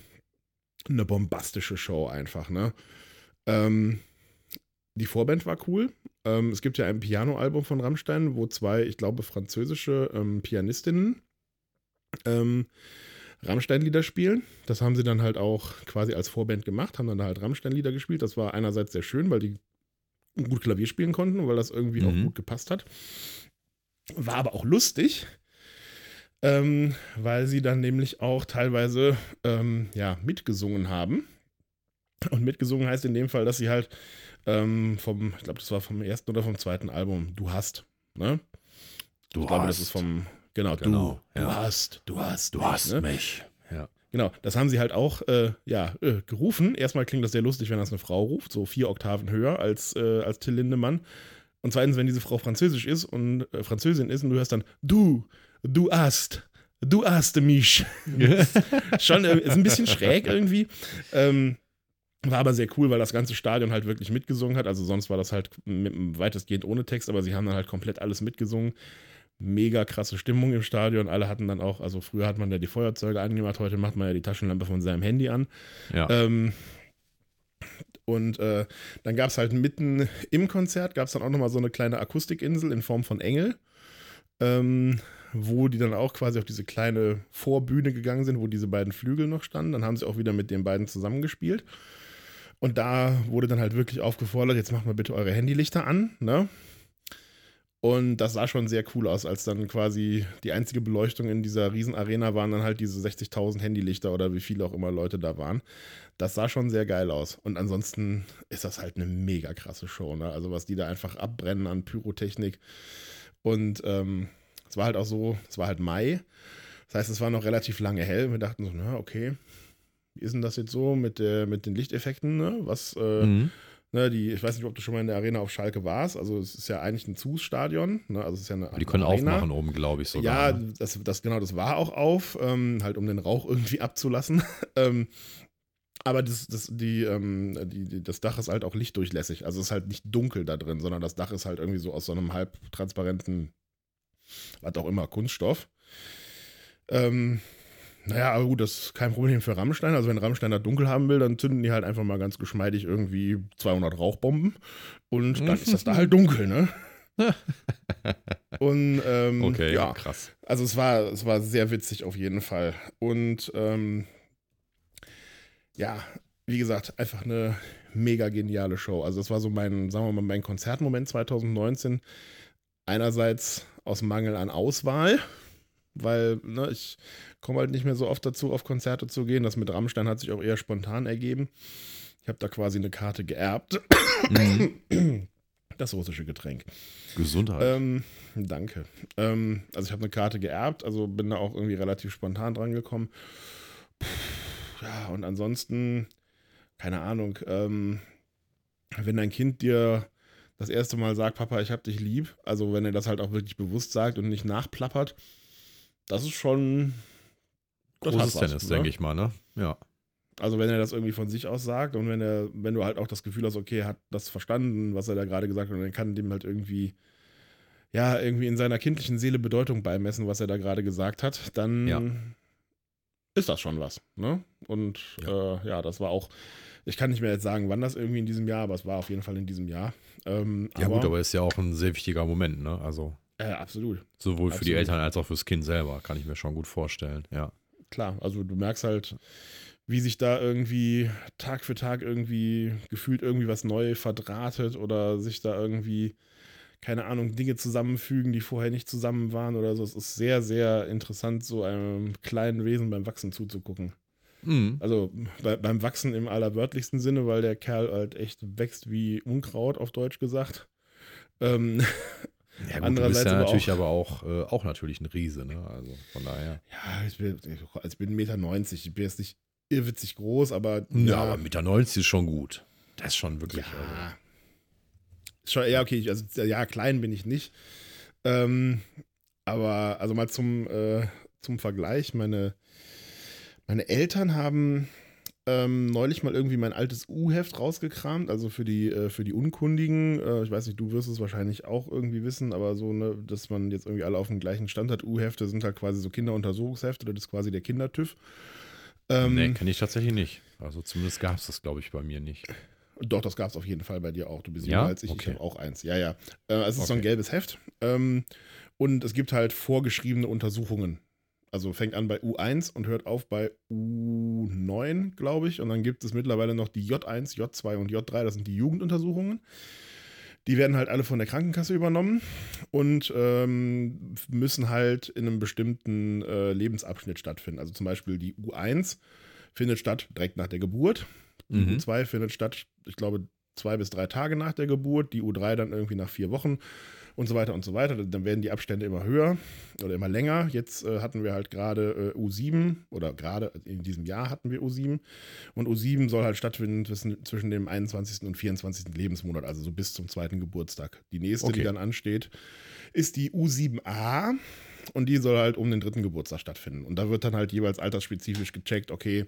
eine bombastische Show einfach, ne? Ähm, die Vorband war cool. Ähm, es gibt ja ein Piano-Album von Rammstein, wo zwei, ich glaube, französische ähm, Pianistinnen ähm, Rammstein-Lieder spielen. Das haben sie dann halt auch quasi als Vorband gemacht, haben dann da halt Rammstein-Lieder gespielt. Das war einerseits sehr schön, weil die gut Klavier spielen konnten und weil das irgendwie auch Mhm. gut gepasst hat. War aber auch lustig, ähm, weil sie dann nämlich auch teilweise ähm, ja, mitgesungen haben. Und mitgesungen heißt in dem Fall, dass sie halt ähm, vom, ich glaube, das war vom ersten oder vom zweiten Album, Du hast, ne? Du ich glaube, das ist vom, genau, Genau, du, ja. du hast, du hast, Du mich, hast ne? mich. Ja. Genau, das haben sie halt auch äh, ja, äh, gerufen. Erstmal klingt das sehr lustig, wenn das eine Frau ruft, so vier Oktaven höher als, äh, als Till Lindemann. Und zweitens, wenn diese Frau französisch ist und äh, Französin ist und du hörst dann du, du hast, du hast mich. [LAUGHS] Schon äh, ist ein bisschen schräg irgendwie. Ähm, war aber sehr cool, weil das ganze Stadion halt wirklich mitgesungen hat. Also sonst war das halt weitestgehend ohne Text, aber sie haben dann halt komplett alles mitgesungen. Mega krasse Stimmung im Stadion. Alle hatten dann auch, also früher hat man ja die Feuerzeuge angemacht, heute macht man ja die Taschenlampe von seinem Handy an. ja. Ähm, und äh, dann gab es halt mitten im Konzert, gab es dann auch nochmal so eine kleine Akustikinsel in Form von Engel, ähm, wo die dann auch quasi auf diese kleine Vorbühne gegangen sind, wo diese beiden Flügel noch standen. Dann haben sie auch wieder mit den beiden zusammengespielt. Und da wurde dann halt wirklich aufgefordert, jetzt macht mal bitte eure Handylichter an, ne? Und das sah schon sehr cool aus, als dann quasi die einzige Beleuchtung in dieser Riesenarena waren dann halt diese 60.000 Handylichter oder wie viele auch immer Leute da waren. Das sah schon sehr geil aus. Und ansonsten ist das halt eine mega krasse Show, ne? Also was die da einfach abbrennen an Pyrotechnik. Und ähm, es war halt auch so, es war halt Mai. Das heißt, es war noch relativ lange hell. Wir dachten so, na, okay, wie ist denn das jetzt so mit, der, mit den Lichteffekten, ne? Was, äh, Mhm. Ne, die, ich weiß nicht, ob du schon mal in der Arena auf Schalke warst. Also es ist ja eigentlich ein Zußstadion, ne? Also es ist ja eine Die können Arena. aufmachen oben, glaube ich sogar. Ja, ne? das, das genau, das war auch auf, ähm, halt um den Rauch irgendwie abzulassen. [LAUGHS] ähm, aber das, das, die, ähm, die, die, das Dach ist halt auch lichtdurchlässig. Also es ist halt nicht dunkel da drin, sondern das Dach ist halt irgendwie so aus so einem halbtransparenten, was auch immer, Kunststoff. Ähm, naja, aber gut, das ist kein Problem für Rammstein. Also wenn Rammstein da dunkel haben will, dann zünden die halt einfach mal ganz geschmeidig irgendwie 200 Rauchbomben und dann ist das da halt dunkel, ne? [LAUGHS] und ähm, Okay, ja, krass. also es war, es war sehr witzig auf jeden Fall. Und ähm, ja, wie gesagt, einfach eine mega geniale Show. Also das war so mein, sagen wir mal, mein Konzertmoment 2019. Einerseits aus Mangel an Auswahl, weil ne, ich komme halt nicht mehr so oft dazu, auf Konzerte zu gehen. Das mit Rammstein hat sich auch eher spontan ergeben. Ich habe da quasi eine Karte geerbt. Mhm. Das russische Getränk. Gesundheit. Ähm, danke. Ähm, also ich habe eine Karte geerbt, also bin da auch irgendwie relativ spontan dran gekommen. Puh, ja, und ansonsten, keine Ahnung, ähm, wenn dein Kind dir das erste Mal sagt, Papa, ich hab dich lieb, also wenn er das halt auch wirklich bewusst sagt und nicht nachplappert, das ist schon das Großes was, Tennis, ne? denke ich mal, ne? Ja. Also wenn er das irgendwie von sich aus sagt und wenn er, wenn du halt auch das Gefühl hast, okay, er hat das verstanden, was er da gerade gesagt hat, und er kann dem halt irgendwie, ja, irgendwie in seiner kindlichen Seele Bedeutung beimessen, was er da gerade gesagt hat, dann Ja. ist das schon was. Ne? Und ja. Äh, ja, das war auch, ich kann nicht mehr jetzt sagen, wann das irgendwie in diesem Jahr, aber es war auf jeden Fall in diesem Jahr. Ähm, Ja, gut, aber ist ja auch ein sehr wichtiger Moment, ne? Also äh, absolut. sowohl für die Absolut. Eltern als auch fürs Kind selber, kann ich mir schon gut vorstellen, ja. Klar, also du merkst halt, wie sich da irgendwie Tag für Tag irgendwie gefühlt irgendwie was neu verdrahtet oder sich da irgendwie, keine Ahnung, Dinge zusammenfügen, die vorher nicht zusammen waren oder so. Es ist sehr, sehr interessant, so einem kleinen Wesen beim Wachsen zuzugucken. Mhm. Also bei, beim Wachsen im allerwörtlichsten Sinne, weil der Kerl halt echt wächst wie Unkraut, auf Deutsch gesagt. Ähm, [LAUGHS] Ja, gut, Andererseits du bist ja aber natürlich auch- aber auch, äh, auch natürlich ein Riese, ne? Also von daher. ja, ich bin, ich bin 1,90 Meter. Ich bin jetzt nicht irrwitzig groß, aber Ja, aber Meter 90 ist schon gut. Das ist schon wirklich. Ja. Also, Schon, ja, okay, ich- also ja, klein bin ich nicht. Ähm, aber also mal zum, äh, zum Vergleich, meine, meine Eltern haben ähm, neulich mal irgendwie mein altes U-Heft rausgekramt, also für die, äh, für die Unkundigen. Äh, ich weiß nicht, du wirst es wahrscheinlich auch irgendwie wissen, aber so, ne, dass man jetzt irgendwie alle auf dem gleichen Stand hat. U-Hefte sind halt quasi so Kinderuntersuchungshefte, das ist quasi der Kindertüv. Ähm, nee, kenne ich tatsächlich nicht. Also zumindest gab es das, glaube ich, bei mir nicht. Doch, das gab es auf jeden Fall bei dir auch. Du bist Ja? jünger als ich. Ich Okay. habe auch eins. Ja, ja. Äh, es ist so ein Okay. gelbes Heft. Ähm, und es gibt halt vorgeschriebene Untersuchungen. Also fängt an bei U1 und hört auf bei U9, glaube ich. Und dann gibt es mittlerweile noch die J1, J2 und J3. Das sind die Jugenduntersuchungen. Die werden halt alle von der Krankenkasse übernommen und ähm, müssen halt in einem bestimmten äh, Lebensabschnitt stattfinden. Also zum Beispiel die U1 findet statt direkt nach der Geburt. Die Mhm. U2 findet statt, ich glaube, zwei bis drei Tage nach der Geburt, die U3 dann irgendwie nach vier Wochen und so weiter und so weiter. Dann werden die Abstände immer höher oder immer länger. Jetzt äh, hatten wir halt gerade äh, U7 oder gerade in diesem Jahr hatten wir U7 und U7 soll halt stattfinden zwischen, zwischen dem 21. und 24. Lebensmonat, also so bis zum zweiten Geburtstag. Die nächste, die Okay. dann ansteht, ist die U7a und die soll halt um den dritten Geburtstag stattfinden. Und da wird dann halt jeweils altersspezifisch gecheckt, okay,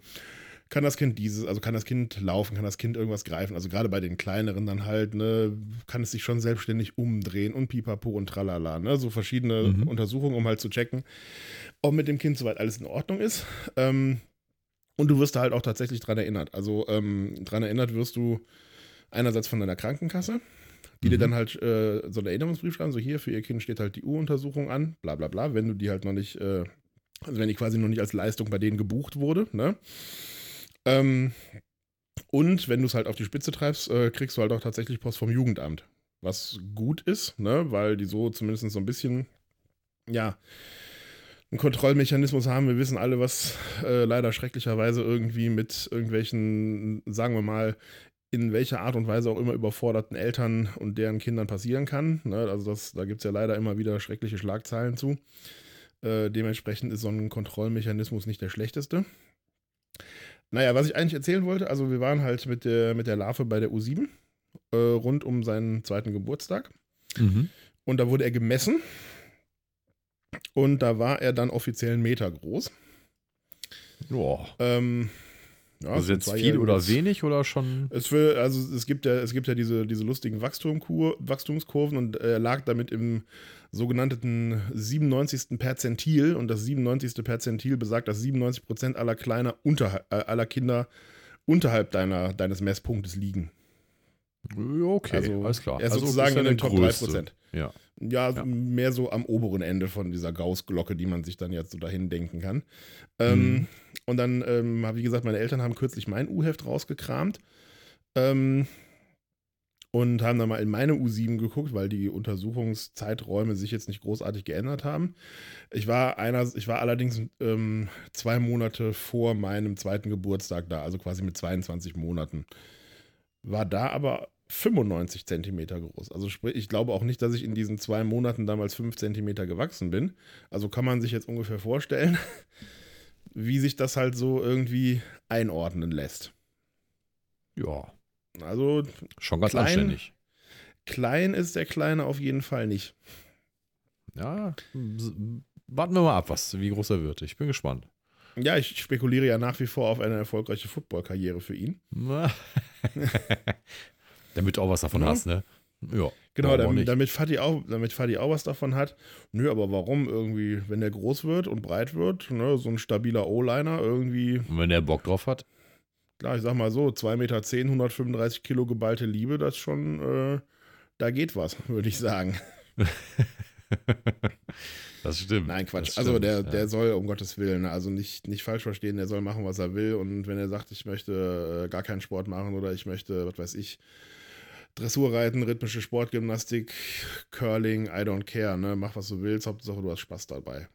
kann das Kind dieses, also kann das Kind laufen, kann das Kind irgendwas greifen, also gerade bei den kleineren dann halt, ne, kann es sich schon selbstständig umdrehen und pipapo und tralala, ne, so verschiedene Mhm. Untersuchungen, um halt zu checken, ob mit dem Kind soweit alles in Ordnung ist. Ähm, und du wirst da halt auch tatsächlich dran erinnert. Also ähm, dran erinnert wirst du einerseits von deiner Krankenkasse, die dir Mhm. dann halt äh, so einen Erinnerungsbrief schreiben, so hier, für ihr Kind steht halt die U-Untersuchung an, bla bla bla, wenn du die halt noch nicht, äh, also wenn die quasi noch nicht als Leistung bei denen gebucht wurde, ne? Ähm, und wenn du es halt auf die Spitze treibst, äh, kriegst du halt auch tatsächlich Post vom Jugendamt. Was gut ist, ne? Weil die so zumindest so ein bisschen, ja, einen Kontrollmechanismus haben. Wir wissen alle, was äh, leider schrecklicherweise irgendwie mit irgendwelchen, sagen wir mal, in welcher Art und Weise auch immer überforderten Eltern und deren Kindern passieren kann. Ne? Also das, da gibt es ja leider immer wieder schreckliche Schlagzeilen zu. Äh, dementsprechend ist so ein Kontrollmechanismus nicht der schlechteste. Naja, was ich eigentlich erzählen wollte, also wir waren halt mit der, mit der Larve bei der U7 äh, rund um seinen zweiten Geburtstag. Mhm. Und da wurde er gemessen. Und da war er dann offiziell einen Meter groß. Boah. Ähm, ja, also jetzt viel oder wenig oder schon? Es will, also es gibt ja, es gibt ja diese, diese lustigen Wachstumskurven und er lag damit im sogenannten 97. Perzentil und das 97. Perzentil besagt, dass 97 Prozent aller kleiner unterhalb, äh, aller Kinder unterhalb deiner, deines Messpunktes liegen. Okay, also alles klar. Er ist also sozusagen in den Top 3 größte. Prozent. Ja. Ja, Ja. mehr so am oberen Ende von dieser Gauss-Glocke, die man sich dann jetzt so dahin denken kann. Ähm, Mhm. Und dann, ähm, wie gesagt, meine Eltern haben kürzlich mein U-Heft rausgekramt ähm, und haben dann mal in meine U7 geguckt, weil die Untersuchungszeiträume sich jetzt nicht großartig geändert haben. Ich war einer, ich war allerdings ähm, zwei Monate vor meinem zweiten Geburtstag da, also quasi mit 22 Monaten. War da aber 95 Zentimeter groß. Also sprich, ich glaube auch nicht, dass ich in diesen zwei Monaten damals 5 Zentimeter gewachsen bin. Also kann man sich jetzt ungefähr vorstellen, [LAUGHS] wie sich das halt so irgendwie einordnen lässt. ja, Also schon ganz Klein. anständig. klein ist der Kleine auf jeden Fall nicht. Ja, warten wir mal ab, was, wie groß er wird. Ich bin gespannt. Ja, ich spekuliere ja nach wie vor auf eine erfolgreiche Football-Karriere für ihn. [LAUGHS] Damit du auch was davon Ja. hast, ne? Ja. Genau, damit, damit, Fatih auch, damit Fatih auch was davon hat. Nö, aber warum irgendwie, wenn der groß wird und breit wird, ne, so ein stabiler O-Liner irgendwie, Und wenn der Bock drauf hat. Klar, ich sag mal so, 2,10 Meter, 135 Kilo geballte Liebe, das schon, äh, da geht was, [LAUGHS] würde ich sagen. [LAUGHS] Das stimmt. Nein, Quatsch. Also stimmt, der, ja. der soll, um Gottes Willen, also nicht, nicht falsch verstehen, der soll machen, was er will. Und wenn er sagt, ich möchte äh, gar keinen Sport machen oder ich möchte, was weiß ich, Dressurreiten, rhythmische Sportgymnastik, Curling, I don't care, ne? Mach, was du willst, Hauptsache du hast Spaß dabei.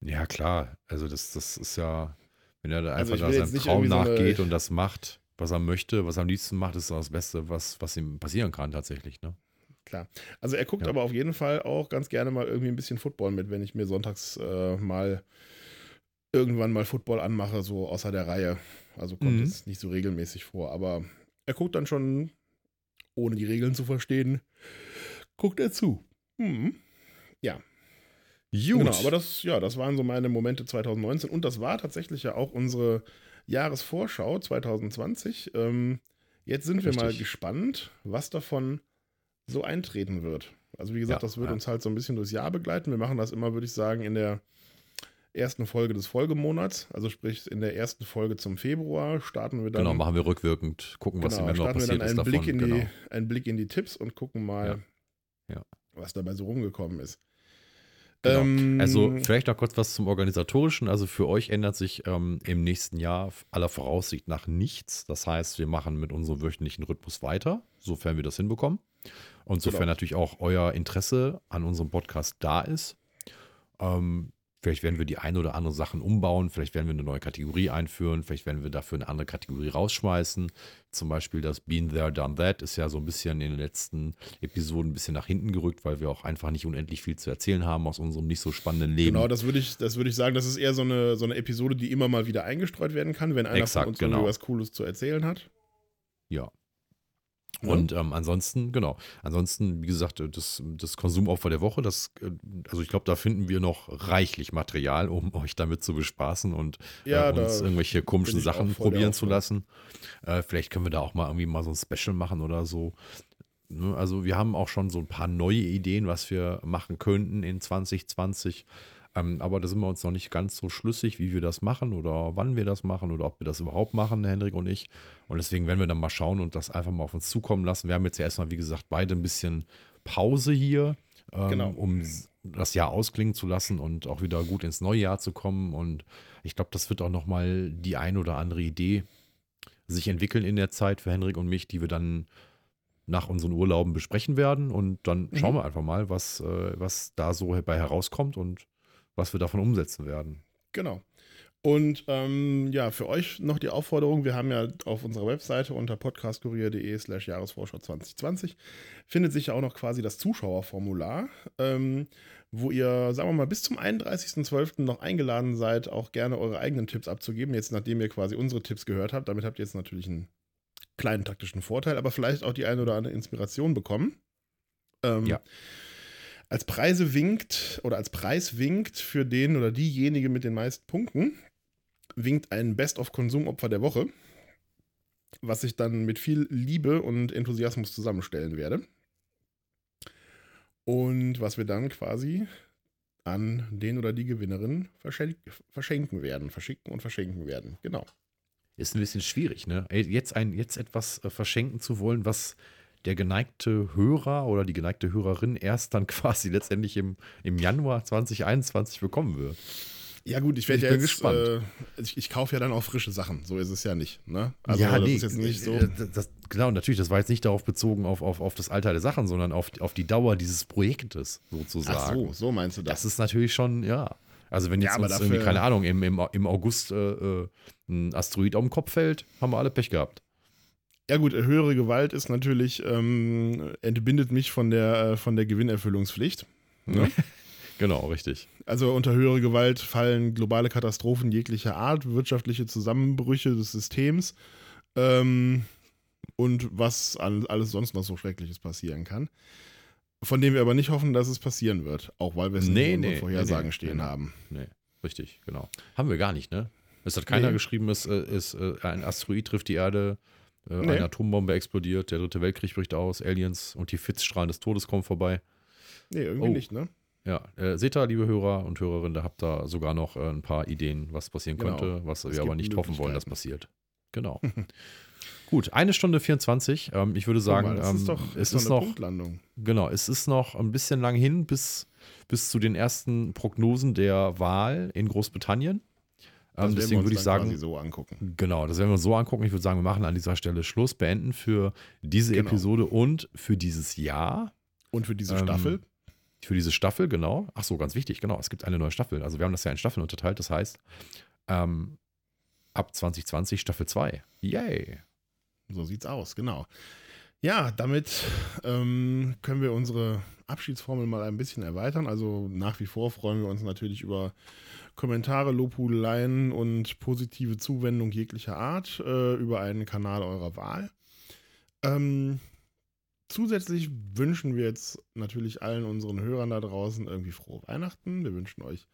Ja, klar. Also das, das ist ja, wenn er da Also einfach ich da seinem Traum so nachgeht und das macht, was er möchte, was er am liebsten macht, ist das Beste, was, was ihm passieren kann tatsächlich. Ne? Klar. Also er guckt Ja. aber auf jeden Fall auch ganz gerne mal irgendwie ein bisschen Football mit, wenn ich mir sonntags äh, mal irgendwann mal Football anmache, so außer der Reihe. Also kommt Mhm. es nicht so regelmäßig vor. Aber er guckt dann schon, ohne die Regeln zu verstehen, guckt er zu. Mhm. Gut. Genau, aber das, ja, das waren so meine Momente 2019 und das war tatsächlich ja auch unsere Jahresvorschau 2020. Ähm, jetzt sind wir mal Richtig. gespannt, was davon so eintreten wird. Also wie gesagt, Ja, das wird ja. uns halt so ein bisschen durchs Jahr begleiten. Wir machen das immer, würde ich sagen, in der ersten Folge des Folgemonats. Also sprich, in der ersten Folge zum Februar starten wir dann. genau, machen wir rückwirkend, gucken, was Genau, im Januar starten wir passiert dann ist einen davon. Blick, in genau. die, einen Blick in die Tipps und gucken mal. Ja. was dabei so rumgekommen ist. Genau. Ähm, Also vielleicht noch kurz was zum Organisatorischen. Also für euch ändert sich ähm, im nächsten Jahr aller Voraussicht nach nichts. Das heißt, wir machen mit unserem wöchentlichen Rhythmus weiter, sofern wir das hinbekommen. Und sofern Genau. natürlich auch euer Interesse an unserem Podcast da ist. Ähm, vielleicht werden wir die ein oder andere Sachen umbauen. Vielleicht werden wir eine neue Kategorie einführen. Vielleicht werden wir dafür eine andere Kategorie rausschmeißen. Zum Beispiel das Been There, Done That ist ja so ein bisschen in den letzten Episoden ein bisschen nach hinten gerückt, weil wir auch einfach nicht unendlich viel zu erzählen haben aus unserem nicht so spannenden Leben. Genau, das würde ich, das würde ich sagen, das ist eher so eine, so eine Episode, die immer mal wieder eingestreut werden kann, wenn einer Exakt, von uns genau. irgendwie was Cooles zu erzählen hat. Ja. Und ähm, ansonsten, genau, ansonsten, wie gesagt, äh, das, das Konsumopfer der Woche, das, äh, also ich glaube, da finden wir noch reichlich Material, um [LAUGHS] euch damit zu bespaßen und Ja, äh, uns irgendwelche komischen Sachen probieren zu lassen. Äh, vielleicht können wir da auch mal irgendwie mal so ein Special machen oder so. Ne, Also wir haben auch schon so ein paar neue Ideen, was wir machen könnten in 2020. Ähm, aber da sind wir uns noch nicht ganz so schlüssig, wie wir das machen oder wann wir das machen oder ob wir das überhaupt machen, Hendrik und ich. Und deswegen werden wir dann mal schauen und das einfach mal auf uns zukommen lassen. Wir haben jetzt ja erstmal, wie gesagt, beide ein bisschen Pause hier, ähm, Genau. um das Jahr ausklingen zu lassen und auch wieder gut ins neue Jahr zu kommen. Und ich glaube, das wird auch nochmal die ein oder andere Idee sich entwickeln in der Zeit für Henrik und mich, die wir dann nach unseren Urlauben besprechen werden. Und dann Mhm. schauen wir einfach mal, was, äh, was da so bei herauskommt und was wir davon umsetzen werden. Genau. Und ähm, ja, für euch noch die Aufforderung, wir haben ja auf unserer Webseite unter podcastkurier.de slash Jahresvorschau 2020 findet sich ja auch noch quasi das Zuschauerformular, ähm, wo ihr, sagen wir mal, bis zum 31.12. noch eingeladen seid, auch gerne eure eigenen Tipps abzugeben. Jetzt, nachdem ihr quasi unsere Tipps gehört habt, damit habt ihr jetzt natürlich einen kleinen taktischen Vorteil, aber vielleicht auch die eine oder andere Inspiration bekommen. Ähm, Ja. Als Preise winkt oder als Preis winkt für den oder diejenige mit den meisten Punkten, winkt ein Best-of-Konsumopfer der Woche, was ich dann mit viel Liebe und Enthusiasmus zusammenstellen werde. Und was wir dann quasi an den oder die Gewinnerin verschenk verschenken werden, verschicken und verschenken werden. Genau. Ist ein bisschen schwierig, ne? Jetzt, ein, jetzt etwas äh, verschenken zu wollen, was der geneigte Hörer oder die geneigte Hörerin erst dann [LAUGHS] quasi letztendlich im, im Januar 2021 bekommen wird. Ja gut, ich werde ja jetzt, gespannt. Äh, ich, ich kaufe ja dann auch frische Sachen. So ist es ja nicht. Ne? Also ja, das nee, ist jetzt nicht so. äh, Das, genau, natürlich, das war jetzt nicht darauf bezogen auf, auf, auf das Alter der Sachen, sondern auf, auf die Dauer dieses Projektes sozusagen. Ach so, so meinst du das? Das ist natürlich schon, ja. Also wenn Ja, jetzt aber uns irgendwie, keine Ahnung, im, im, im August äh, äh, ein Asteroid auf den Kopf fällt, haben wir alle Pech gehabt. Ja gut, höhere Gewalt ist natürlich, ähm, entbindet mich von der, äh, von der Gewinnerfüllungspflicht. Ne? [LAUGHS] Genau, richtig. Also unter höhere Gewalt fallen globale Katastrophen jeglicher Art, wirtschaftliche Zusammenbrüche des Systems ähm, und was alles sonst noch so Schreckliches passieren kann. Von dem wir aber nicht hoffen, dass es passieren wird, auch weil wir es Nee, in nee, Vorhersagen nee, stehen haben. Nee, richtig, genau. Haben wir gar nicht, ne? Es hat keiner geschrieben, es äh, ist äh, ein Asteroid trifft die Erde, äh, Nee. eine Atombombe explodiert, der dritte Weltkrieg bricht aus, Aliens und die Fitzstrahlen des Todes kommen vorbei. Nee, irgendwie Oh. nicht, ne? Ja, äh, seht ihr, liebe Hörer und Hörerinnen, da habt ihr sogar noch äh, ein paar Ideen, was passieren Genau. könnte, was Es wir aber nicht hoffen wollen, dass passiert. Genau. [LAUGHS] Gut, eine Stunde 24. Ähm, ich würde sagen, mal, ähm, ist doch, es ist eine noch, Punktlandung. genau, es ist noch ein bisschen lang hin bis, bis zu den ersten Prognosen der Wahl in Großbritannien. Ähm, deswegen würde ich sagen, so angucken. Genau, das werden wir uns so angucken. Ich würde sagen, wir machen an dieser Stelle Schluss, beenden für diese Genau. Episode und für dieses Jahr, Und für diese Ähm, Staffel, für diese Staffel, genau. Ach so, ganz wichtig, genau. Es gibt eine neue Staffel. Also wir haben das ja in Staffeln unterteilt. Das heißt, ähm, ab 2020 Staffel 2. Yay. so sieht's aus, genau. Ja, damit ähm, können wir unsere Abschiedsformel mal ein bisschen erweitern. Also nach wie vor freuen wir uns natürlich über Kommentare, Lobhudeleien und positive Zuwendung jeglicher Art äh, über einen Kanal eurer Wahl. Ähm, zusätzlich wünschen wir jetzt natürlich allen unseren Hörern da draußen irgendwie frohe Weihnachten. Wir wünschen euch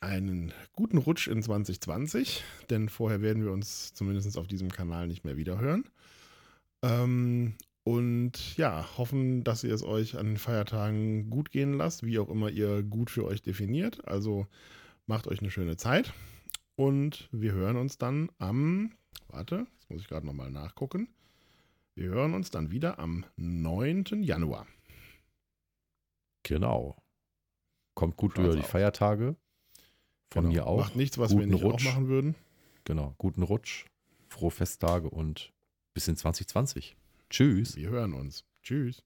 einen guten Rutsch in 2020, denn vorher werden wir uns zumindest auf diesem Kanal nicht mehr wiederhören. Ähm, und ja, hoffen, dass ihr es euch an den Feiertagen gut gehen lasst, wie auch immer ihr gut für euch definiert. Also macht euch eine schöne Zeit und wir hören uns dann am, warte, jetzt muss ich gerade nochmal nachgucken. Wir hören uns dann wieder am 9. Januar. Genau. Kommt gut Schaut's über die aus. Feiertage. Von Genau. mir auch. Macht nichts, was wir Guten nicht Rutsch. auch machen würden. Genau. Guten Rutsch. Frohe Festtage und bis in 2020. Tschüss. Wir hören uns. Tschüss.